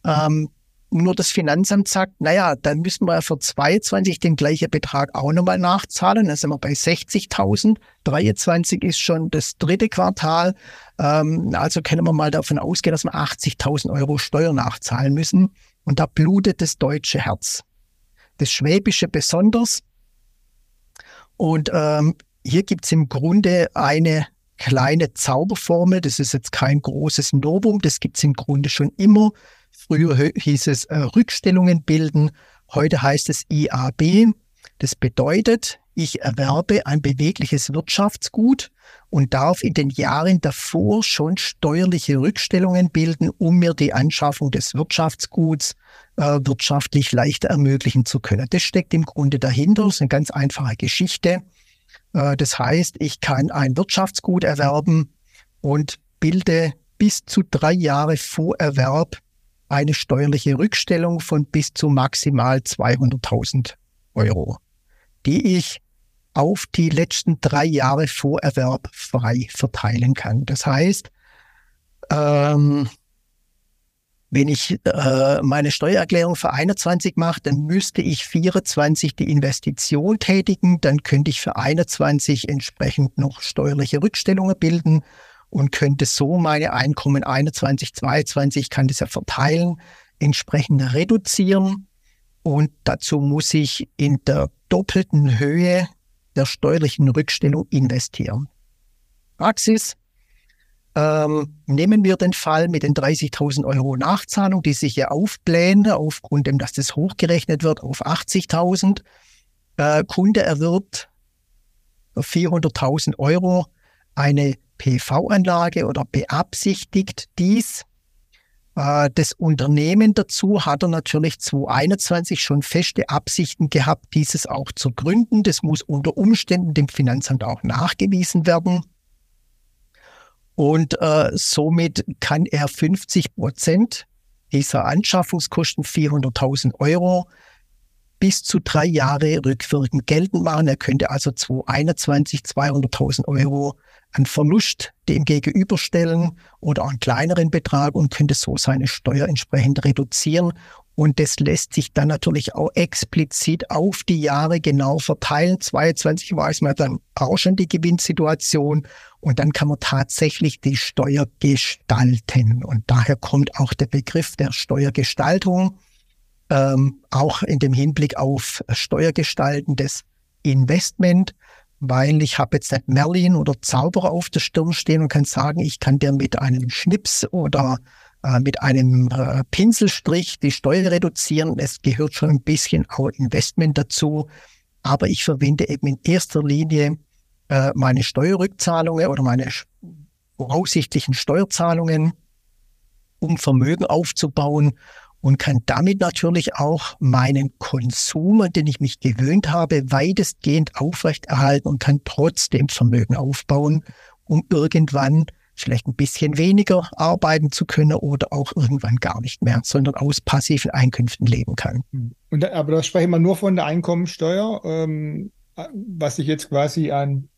Ähm, nur das Finanzamt sagt, naja, dann müssen wir für 22 den gleichen Betrag auch nochmal nachzahlen. Dann sind wir bei 60.000. 23 ist schon das dritte Quartal. Ähm, also können wir mal davon ausgehen, dass wir 80.000 Euro Steuer nachzahlen müssen. Und da blutet das deutsche Herz das Schwäbische besonders. Und ähm, hier gibt es im Grunde eine kleine Zauberformel. Das ist jetzt kein großes Novum, das gibt es im Grunde schon immer. Früher hieß es äh, Rückstellungen bilden, heute heißt es IAB. Das bedeutet, ich erwerbe ein bewegliches Wirtschaftsgut und darf in den Jahren davor schon steuerliche Rückstellungen bilden, um mir die Anschaffung des Wirtschaftsguts äh, wirtschaftlich leichter ermöglichen zu können. Das steckt im Grunde dahinter. Das ist eine ganz einfache Geschichte. Äh, das heißt, ich kann ein Wirtschaftsgut erwerben und bilde bis zu drei Jahre vor Erwerb eine steuerliche Rückstellung von bis zu maximal 200.000 Euro, die ich auf die letzten drei Jahre vor Erwerb frei verteilen kann. Das heißt, ähm, wenn ich äh, meine Steuererklärung für 21 mache, dann müsste ich 24 die Investition tätigen. Dann könnte ich für 21 entsprechend noch steuerliche Rückstellungen bilden und könnte so meine Einkommen 21, 22, kann das ja verteilen, entsprechend reduzieren. Und dazu muss ich in der doppelten Höhe der steuerlichen Rückstellung investieren. Praxis, ähm, nehmen wir den Fall mit den 30.000 Euro Nachzahlung, die sich ja aufblähen, aufgrund dem, dass das hochgerechnet wird auf 80.000. Äh, Kunde erwirbt 400.000 Euro eine PV-Anlage oder beabsichtigt dies. Äh, das Unternehmen dazu hat er natürlich 2021 schon feste Absichten gehabt, dieses auch zu gründen. Das muss unter Umständen dem Finanzamt auch nachgewiesen werden. Und äh, somit kann er 50 Prozent dieser Anschaffungskosten 400.000 Euro bis zu drei Jahre rückwirkend geltend machen. Er könnte also 2021 200.000 Euro an Verlust dem gegenüberstellen oder einen kleineren Betrag und könnte so seine Steuer entsprechend reduzieren und das lässt sich dann natürlich auch explizit auf die Jahre genau verteilen. 22 weiß man dann auch schon die Gewinnsituation und dann kann man tatsächlich die Steuer gestalten. Und daher kommt auch der Begriff der Steuergestaltung, ähm, auch in dem Hinblick auf steuergestaltendes Investment, weil ich habe jetzt nicht Merlin oder Zauberer auf der Stirn stehen und kann sagen, ich kann dir mit einem Schnips oder äh, mit einem äh, Pinselstrich die Steuer reduzieren. Es gehört schon ein bisschen auch Investment dazu. Aber ich verwende eben in erster Linie äh, meine Steuerrückzahlungen oder meine voraussichtlichen Steuerzahlungen, um Vermögen aufzubauen und kann damit natürlich auch meinen Konsum, an den ich mich gewöhnt habe, weitestgehend aufrechterhalten und kann trotzdem Vermögen aufbauen, um irgendwann vielleicht ein bisschen weniger arbeiten zu können oder auch irgendwann gar nicht mehr, sondern aus passiven Einkünften leben kann. Hm. Und, aber da sprechen wir nur von der Einkommensteuer, ähm, was ich jetzt quasi an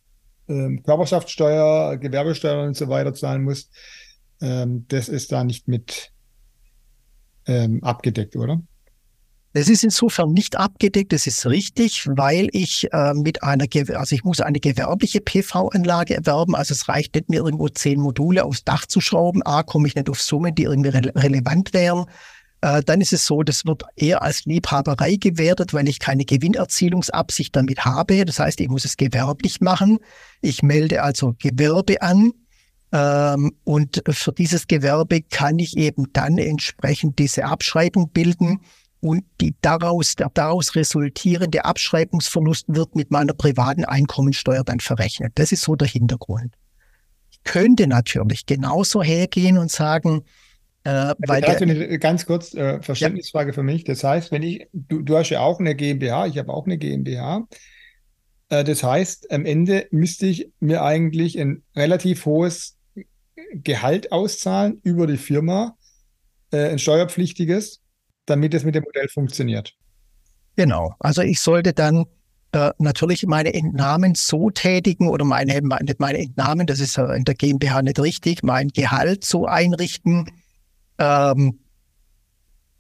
ähm, Körperschaftssteuer, Gewerbesteuer und so weiter zahlen muss. Ähm, das ist da nicht mit ähm, abgedeckt, oder? Das ist insofern nicht abgedeckt, das ist richtig, weil ich äh, mit einer, also ich muss eine gewerbliche PV-Anlage erwerben, also es reicht nicht mir irgendwo zehn Module aufs Dach zu schrauben, A, komme ich nicht auf Summen, die irgendwie re relevant wären, äh, dann ist es so, das wird eher als Liebhaberei gewertet, weil ich keine Gewinnerzielungsabsicht damit habe, das heißt, ich muss es gewerblich machen, ich melde also Gewerbe an, und für dieses Gewerbe kann ich eben dann entsprechend diese Abschreibung bilden und die daraus, der daraus resultierende Abschreibungsverlust wird mit meiner privaten Einkommensteuer dann verrechnet. Das ist so der Hintergrund. Ich könnte natürlich genauso hergehen und sagen, äh, weil der, eine ganz kurz äh, Verständnisfrage ja. für mich. Das heißt, wenn ich, du, du hast ja auch eine GmbH, ich habe auch eine GmbH. Äh, das heißt, am Ende müsste ich mir eigentlich ein relativ hohes Gehalt auszahlen über die Firma, äh, ein steuerpflichtiges, damit es mit dem Modell funktioniert. Genau. Also ich sollte dann äh, natürlich meine Entnahmen so tätigen oder meine, meine, meine Entnahmen, das ist in der GmbH nicht richtig, mein Gehalt so einrichten, ähm,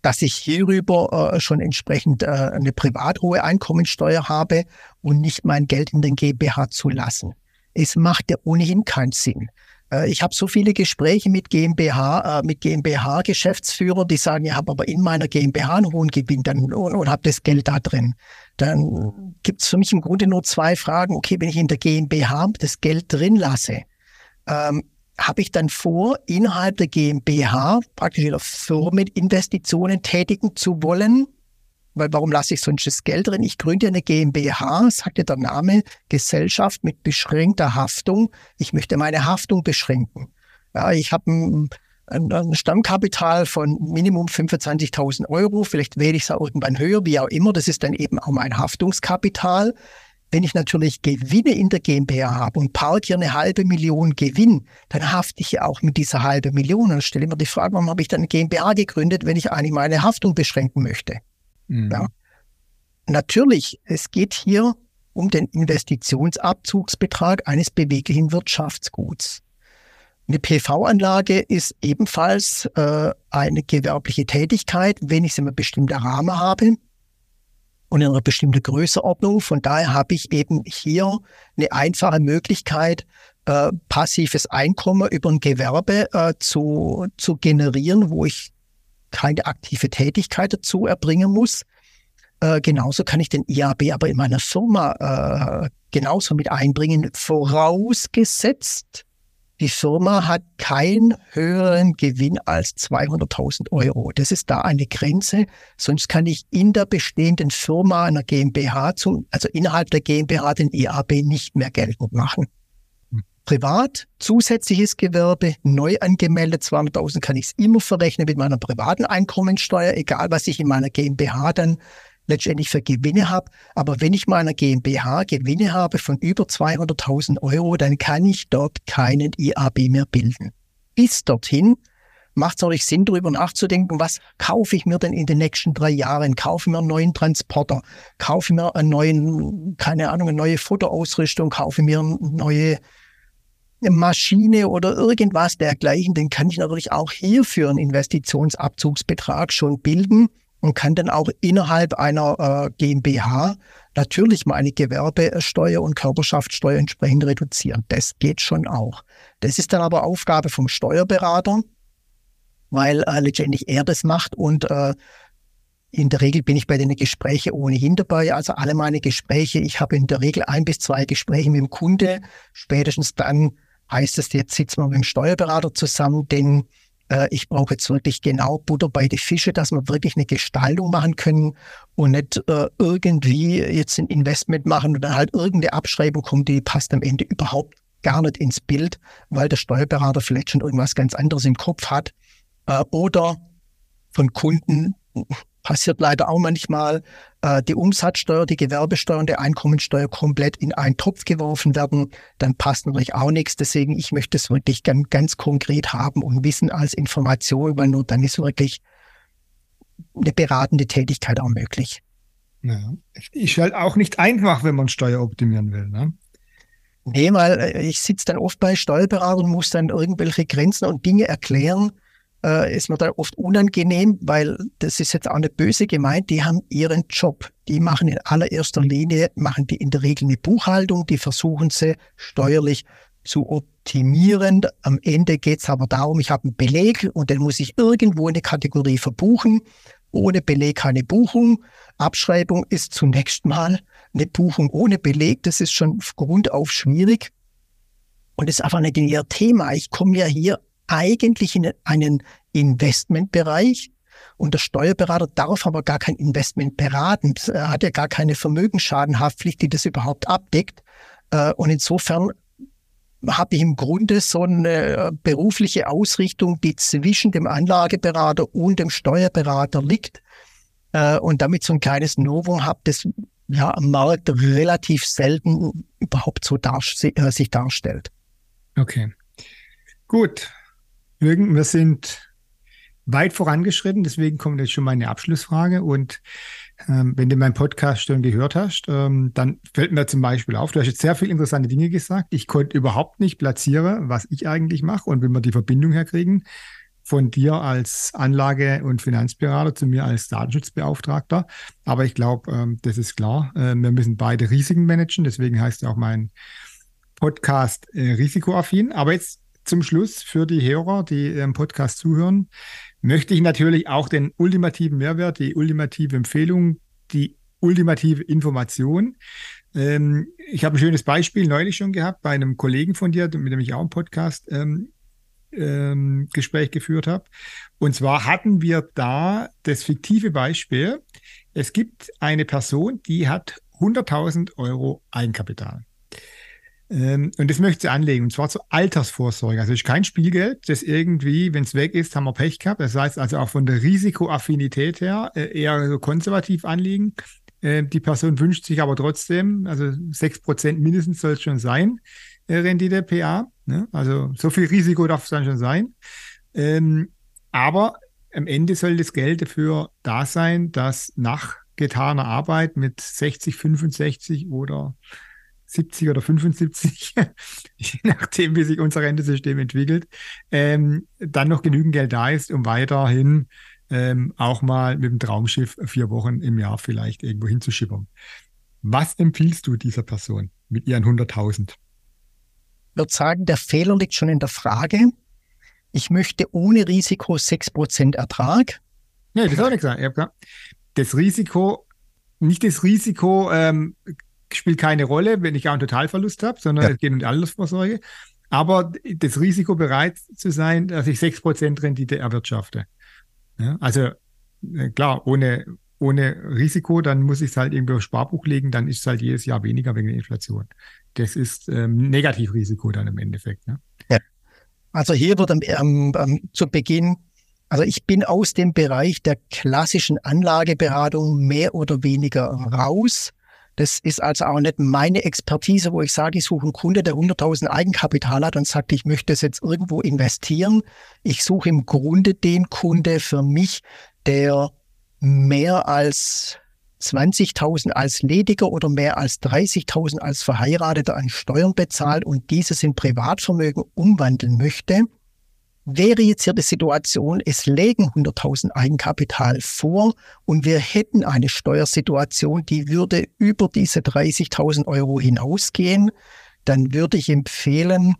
dass ich hierüber äh, schon entsprechend äh, eine privat hohe Einkommensteuer habe und nicht mein Geld in den GmbH zu lassen. Es macht ja ohnehin keinen Sinn. Äh, ich habe so viele Gespräche mit GmbH, äh, mit GmbH-Geschäftsführern, die sagen, ich habe aber in meiner GmbH einen hohen Gewinn dann, und, und habe das Geld da drin. Dann gibt es für mich im Grunde nur zwei Fragen. Okay, wenn ich in der GmbH das Geld drin lasse, ähm, habe ich dann vor, innerhalb der GmbH praktisch wieder Firmeninvestitionen tätigen zu wollen? Weil warum lasse ich sonst das Geld drin? Ich gründe eine GmbH, sagt ja der Name, Gesellschaft mit beschränkter Haftung. Ich möchte meine Haftung beschränken. Ja, ich habe ein, ein, Stammkapital von Minimum 25.000 Euro. Vielleicht wähle ich es auch irgendwann höher, wie auch immer. Das ist dann eben auch mein Haftungskapital. Wenn ich natürlich Gewinne in der GmbH habe und park hier eine halbe Million Gewinn, dann hafte ich ja auch mit dieser halben Million. Und dann stelle ich mir die Frage, warum habe ich dann eine GmbH gegründet, wenn ich eigentlich meine Haftung beschränken möchte? Mhm. Ja. Natürlich, es geht hier um den Investitionsabzugsbetrag eines beweglichen Wirtschaftsguts. Eine PV-Anlage ist ebenfalls äh, eine gewerbliche Tätigkeit, wenn ich sie in einem bestimmten Rahmen habe und in einer bestimmten Größeordnung. Von daher habe ich eben hier eine einfache Möglichkeit, äh, passives Einkommen über ein Gewerbe äh, zu, zu generieren, wo ich keine aktive Tätigkeit dazu erbringen muss. Äh, genauso kann ich den IAB aber in meiner Firma äh, genauso mit einbringen, vorausgesetzt, die Firma hat keinen höheren Gewinn als 200.000 Euro. Das ist da eine Grenze. Sonst kann ich in der bestehenden Firma einer GmbH, zum, also innerhalb der GmbH, den IAB nicht mehr geltend machen. Privat, zusätzliches Gewerbe, neu angemeldet, 200.000 kann ich es immer verrechnen mit meiner privaten Einkommensteuer, egal was ich in meiner GmbH dann letztendlich für Gewinne habe. Aber wenn ich meiner GmbH Gewinne habe von über 200.000 Euro, dann kann ich dort keinen IAB mehr bilden. Bis dorthin macht es natürlich Sinn, darüber nachzudenken, was kaufe ich mir denn in den nächsten drei Jahren? Kaufe ich mir einen neuen Transporter? Kaufe ich mir einen neuen, keine Ahnung, eine neue Fotoausrüstung? Kaufe ich mir eine neue Maschine oder irgendwas dergleichen, den kann ich natürlich auch hier für einen Investitionsabzugsbetrag schon bilden und kann dann auch innerhalb einer äh, GmbH natürlich meine Gewerbesteuer und Körperschaftssteuer entsprechend reduzieren. Das geht schon auch. Das ist dann aber Aufgabe vom Steuerberater, weil äh, letztendlich er das macht und äh, in der Regel bin ich bei den Gesprächen ohnehin dabei. Also alle meine Gespräche, ich habe in der Regel ein bis zwei Gespräche mit dem Kunde. Spätestens dann heißt es, jetzt sitzen wir mit dem Steuerberater zusammen, denn äh, ich brauche jetzt wirklich genau Butter bei die Fische, dass wir wirklich eine Gestaltung machen können und nicht äh, irgendwie jetzt ein Investment machen und dann halt irgendeine Abschreibung kommt, die passt am Ende überhaupt gar nicht ins Bild, weil der Steuerberater vielleicht schon irgendwas ganz anderes im Kopf hat. Äh, oder von Kunden passiert leider auch manchmal, äh, die Umsatzsteuer, die Gewerbesteuer und die Einkommensteuer komplett in einen Topf geworfen werden, dann passt natürlich auch nichts. Deswegen, ich möchte es wirklich ganz, ganz konkret haben und wissen als Information, weil nur dann ist wirklich eine beratende Tätigkeit auch möglich. Ja. Ist halt auch nicht einfach, wenn man Steuer optimieren will. Ne? Nee, weil äh, ich sitze dann oft bei Steuerberatern und muss dann irgendwelche Grenzen und Dinge erklären, äh, ist mir dann oft unangenehm, weil das ist jetzt auch nicht böse gemeint, die haben ihren Job. Die machen in allererster Linie, machen die in der Regel eine Buchhaltung, die versuchen sie steuerlich zu optimieren. Am Ende geht es aber darum, ich habe einen Beleg und den muss ich irgendwo in eine Kategorie verbuchen. Ohne Beleg keine Buchung. Abschreibung ist zunächst mal eine Buchung ohne Beleg. Das ist schon grundauf schwierig. Und das ist einfach nicht ihr Thema. Ich komme ja hier eigentlich in einen Investmentbereich und der Steuerberater darf aber gar kein Investment beraten. Er hat ja gar keine Vermögensschadenhaftpflicht, die das überhaupt abdeckt. Äh, und insofern habe ich im Grunde so eine berufliche Ausrichtung, die zwischen dem Anlageberater und dem Steuerberater liegt äh, und damit so ein kleines Novum habe, das ja am Markt relativ selten überhaupt so dar äh, sich darstellt. Okay. Gut. Jürgen, wir sind weit vorangeschritten, deswegen kommt jetzt schon meine Abschlussfrage. Und ähm, wenn du meinen Podcast schon gehört hast, ähm, dann fällt mir zum Beispiel auf, du hast jetzt sehr viele interessante Dinge gesagt. Ich konnte überhaupt nicht platzieren, was ich eigentlich mache und wenn wir die Verbindung herkriegen von dir als Anlage- und Finanzberater zu mir als Datenschutzbeauftragter. Aber ich glaube, ähm, das ist klar. Äh, wir müssen beide Risiken managen. Deswegen heißt ja auch mein Podcast äh, risikoaffin. Aber jetzt zum Schluss für die Hörer, die im Podcast zuhören, möchte ich natürlich auch den ultimativen Mehrwert, die ultimative Empfehlung, die ultimative Information. Ähm, ich habe ein schönes Beispiel neulich schon gehabt bei einem Kollegen von dir, mit dem ich auch einen Podcast ähm, ähm, Gespräch geführt habe. Und zwar hatten wir da das fiktive Beispiel. Es gibt eine Person, die hat 100.000 Euro Eigenkapital. Ähm, und das möchte sie anlegen, und zwar zur Altersvorsorge. Also es ist kein Spielgeld, das irgendwie, wenn es weg ist, haben wir Pech gehabt. Das heißt also auch von der Risikoaffinität her äh, eher so konservativ anliegen. Äh, die Person wünscht sich aber trotzdem, also sechs Prozent mindestens soll es schon sein, äh, Rendite PA. Ne? Also so viel Risiko darf es dann schon sein. Ähm, aber am Ende soll das Geld dafür da sein, dass nach getaner Arbeit mit 60, 65 oder 70 oder 75, (laughs) je nachdem, wie sich unser Rentesystem entwickelt, ähm, dann noch genügend Geld da ist, um weiterhin ähm, auch mal mit dem Traumschiff vier Wochen im Jahr vielleicht irgendwo hinzuschippern. Was empfiehlst du dieser Person mit ihren 100.000? Ich würde sagen, der Fehler liegt schon in der Frage. Ich möchte ohne Risiko 6% Ertrag. Nee, das habe ich gesagt. Das Risiko, nicht das Risiko, ähm, spielt keine Rolle, wenn ich auch einen Totalverlust habe, sondern ja. es geht um die Altersvorsorge. Aber das Risiko bereit zu sein, dass ich 6% Rendite erwirtschafte. Ja, also äh, klar, ohne, ohne Risiko, dann muss ich es halt irgendwo auf Sparbuch legen, dann ist es halt jedes Jahr weniger wegen der Inflation. Das ist ähm, Negativrisiko dann im Endeffekt. Ne? Ja. Also hier wird ähm, ähm, zu Beginn also ich bin aus dem Bereich der klassischen Anlageberatung mehr oder weniger raus. Das ist also auch nicht meine Expertise, wo ich sage, ich suche einen Kunde, der 100.000 Eigenkapital hat und sagt, ich möchte es jetzt irgendwo investieren. Ich suche im Grunde den Kunde für mich, der mehr als 20.000 als Lediger oder mehr als 30.000 als Verheirateter an Steuern bezahlt und dieses in Privatvermögen umwandeln möchte. Wäre jetzt hier die Situation, es lägen 100.000 Eigenkapital vor und wir hätten eine Steuersituation, die würde über diese 30.000 Euro hinausgehen, dann würde ich empfehlen,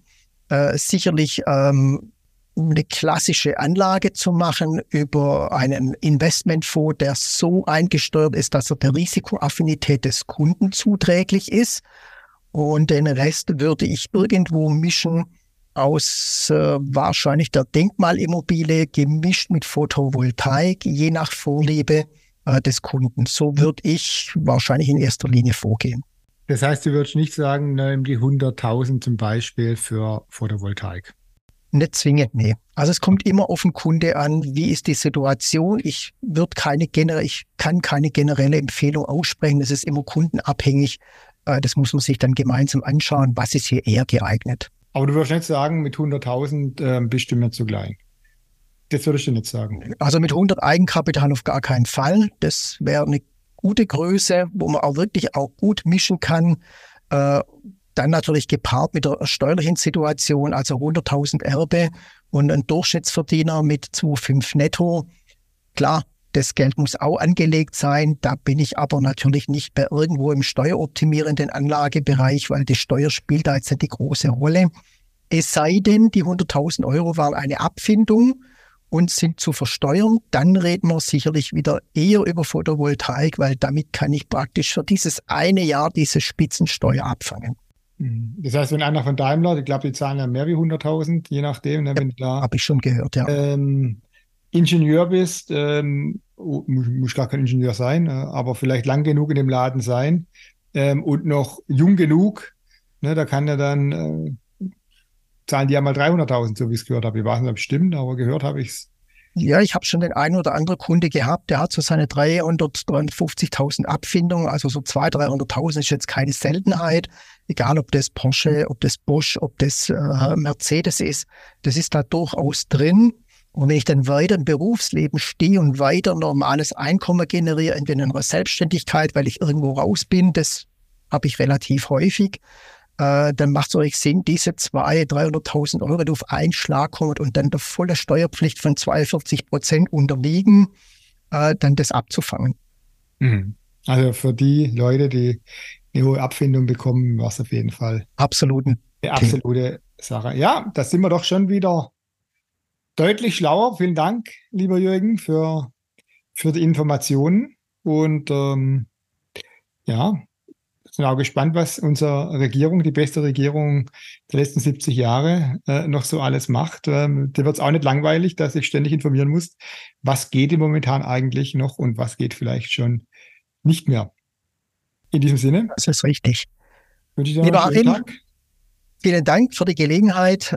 äh, sicherlich ähm, eine klassische Anlage zu machen über einen Investmentfonds, der so eingesteuert ist, dass er der Risikoaffinität des Kunden zuträglich ist. Und den Rest würde ich irgendwo mischen aus äh, wahrscheinlich der Denkmalimmobilie gemischt mit Photovoltaik, je nach Vorliebe äh, des Kunden. So würde ich wahrscheinlich in erster Linie vorgehen. Das heißt, du würdest nicht sagen, nimm die 100.000 zum Beispiel für Photovoltaik. Nicht zwingend, nee. Also es kommt immer auf den Kunde an, wie ist die Situation. Ich würde keine generelle, ich kann keine generelle Empfehlung aussprechen. Das ist immer kundenabhängig. Äh, das muss man sich dann gemeinsam anschauen, was ist hier eher geeignet. Aber du würdest nicht sagen, mit 100.000 äh, bist du mir zu klein. Das würdest du nicht sagen. Also mit 100 Eigenkapital auf gar keinen Fall. Das wäre eine gute Größe, wo man auch wirklich auch gut mischen kann. Äh, dann natürlich gepaart mit der steuerlichen Situation, also 100.000 Erbe und ein Durchschnittsverdiener mit 2,5 netto. Klar, das Geld muss auch angelegt sein. Da bin ich aber natürlich nicht bei irgendwo im steueroptimierenden Anlagebereich, weil die Steuer spielt da jetzt nicht die große Rolle. Es sei denn, die 100.000 Euro waren eine Abfindung und sind zu versteuern, dann reden wir sicherlich wieder eher über Photovoltaik, weil damit kann ich praktisch für dieses eine Jahr diese Spitzensteuer abfangen. Mhm. Das heißt, wenn einer von Daimler, ich glaube, die zahlen ja mehr wie 100.000, je nachdem, ne, da habe ich schon gehört, ja. Ähm, Ingenieur bist, ähm, muss, muss gar kein Ingenieur sein, äh, aber vielleicht lang genug in dem Laden sein ähm, und noch jung genug, ne, da kann er dann äh, zahlen die ja mal 300.000, so wie ich es gehört habe. Ich weiß nicht, ob es stimmt, aber gehört habe ich es. Ja, ich habe schon den einen oder anderen Kunde gehabt, der hat so seine 300, 350.000 Abfindungen, also so 200.000, 300.000 ist jetzt keine Seltenheit. Egal, ob das Porsche, ob das Bosch, ob das äh, Mercedes ist, das ist da durchaus drin. Und wenn ich dann weiter im Berufsleben stehe und weiter normales Einkommen generiere, entweder in einer Selbstständigkeit, weil ich irgendwo raus bin, das habe ich relativ häufig, äh, dann macht es euch Sinn, diese 200.000, 300.000 Euro, die auf einen Schlag kommen und dann der volle Steuerpflicht von 42 Prozent unterliegen, äh, dann das abzufangen. Mhm. Also für die Leute, die eine hohe Abfindung bekommen, war es auf jeden Fall Absoluten. eine absolute Sache. Ja, da sind wir doch schon wieder deutlich schlauer. Vielen Dank, lieber Jürgen, für, für die Informationen. Und ähm, ja, sind auch gespannt, was unsere Regierung, die beste Regierung der letzten 70 Jahre, äh, noch so alles macht. Ähm, dir wird es auch nicht langweilig, dass ich ständig informieren muss, was geht im momentan eigentlich noch und was geht vielleicht schon nicht mehr. In diesem Sinne. Das ist richtig. Wünsche ich dir Lieber Tag. vielen Dank für die Gelegenheit,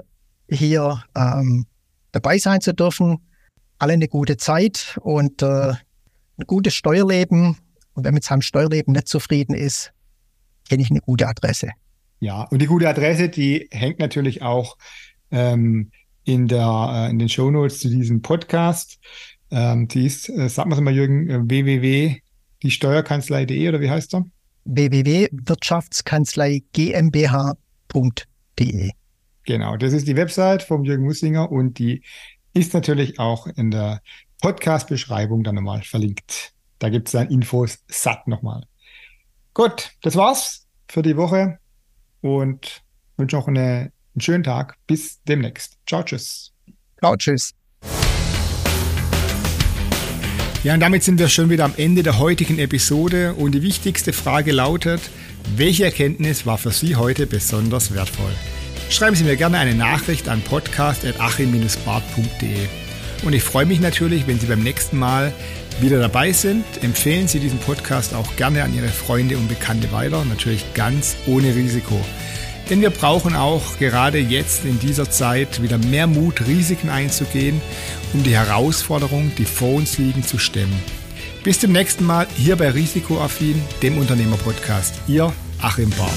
hier ähm, dabei sein zu dürfen. Alle eine gute Zeit und äh, ein gutes Steuerleben. Und wer mit seinem Steuerleben nicht zufrieden ist, kenne ich eine gute Adresse. Ja, und die gute Adresse, die hängt natürlich auch ähm, in, der, äh, in den Show Notes zu diesem Podcast. Ähm, die ist, äh, sag mal mal, Jürgen, äh, www.diesteuerkanzlei.de oder wie heißt er? www.wirtschaftskanzlei GmbH.de. Genau, das ist die Website vom Jürgen Mussinger und die ist natürlich auch in der Podcast-Beschreibung dann nochmal verlinkt. Da gibt es dann Infos satt nochmal. Gut, das war's für die Woche und wünsche noch eine, einen schönen Tag. Bis demnächst. Ciao, tschüss. Ciao, tschüss. Ja, und damit sind wir schon wieder am Ende der heutigen Episode und die wichtigste Frage lautet, welche Erkenntnis war für Sie heute besonders wertvoll? Schreiben Sie mir gerne eine Nachricht an podcast.achim-bart.de und ich freue mich natürlich, wenn Sie beim nächsten Mal wieder dabei sind. Empfehlen Sie diesen Podcast auch gerne an Ihre Freunde und Bekannte weiter, natürlich ganz ohne Risiko. Denn wir brauchen auch gerade jetzt in dieser Zeit wieder mehr Mut, Risiken einzugehen, um die Herausforderungen, die vor uns liegen, zu stemmen. Bis zum nächsten Mal hier bei Risikoaffin, dem Unternehmerpodcast. Ihr Achim Barth.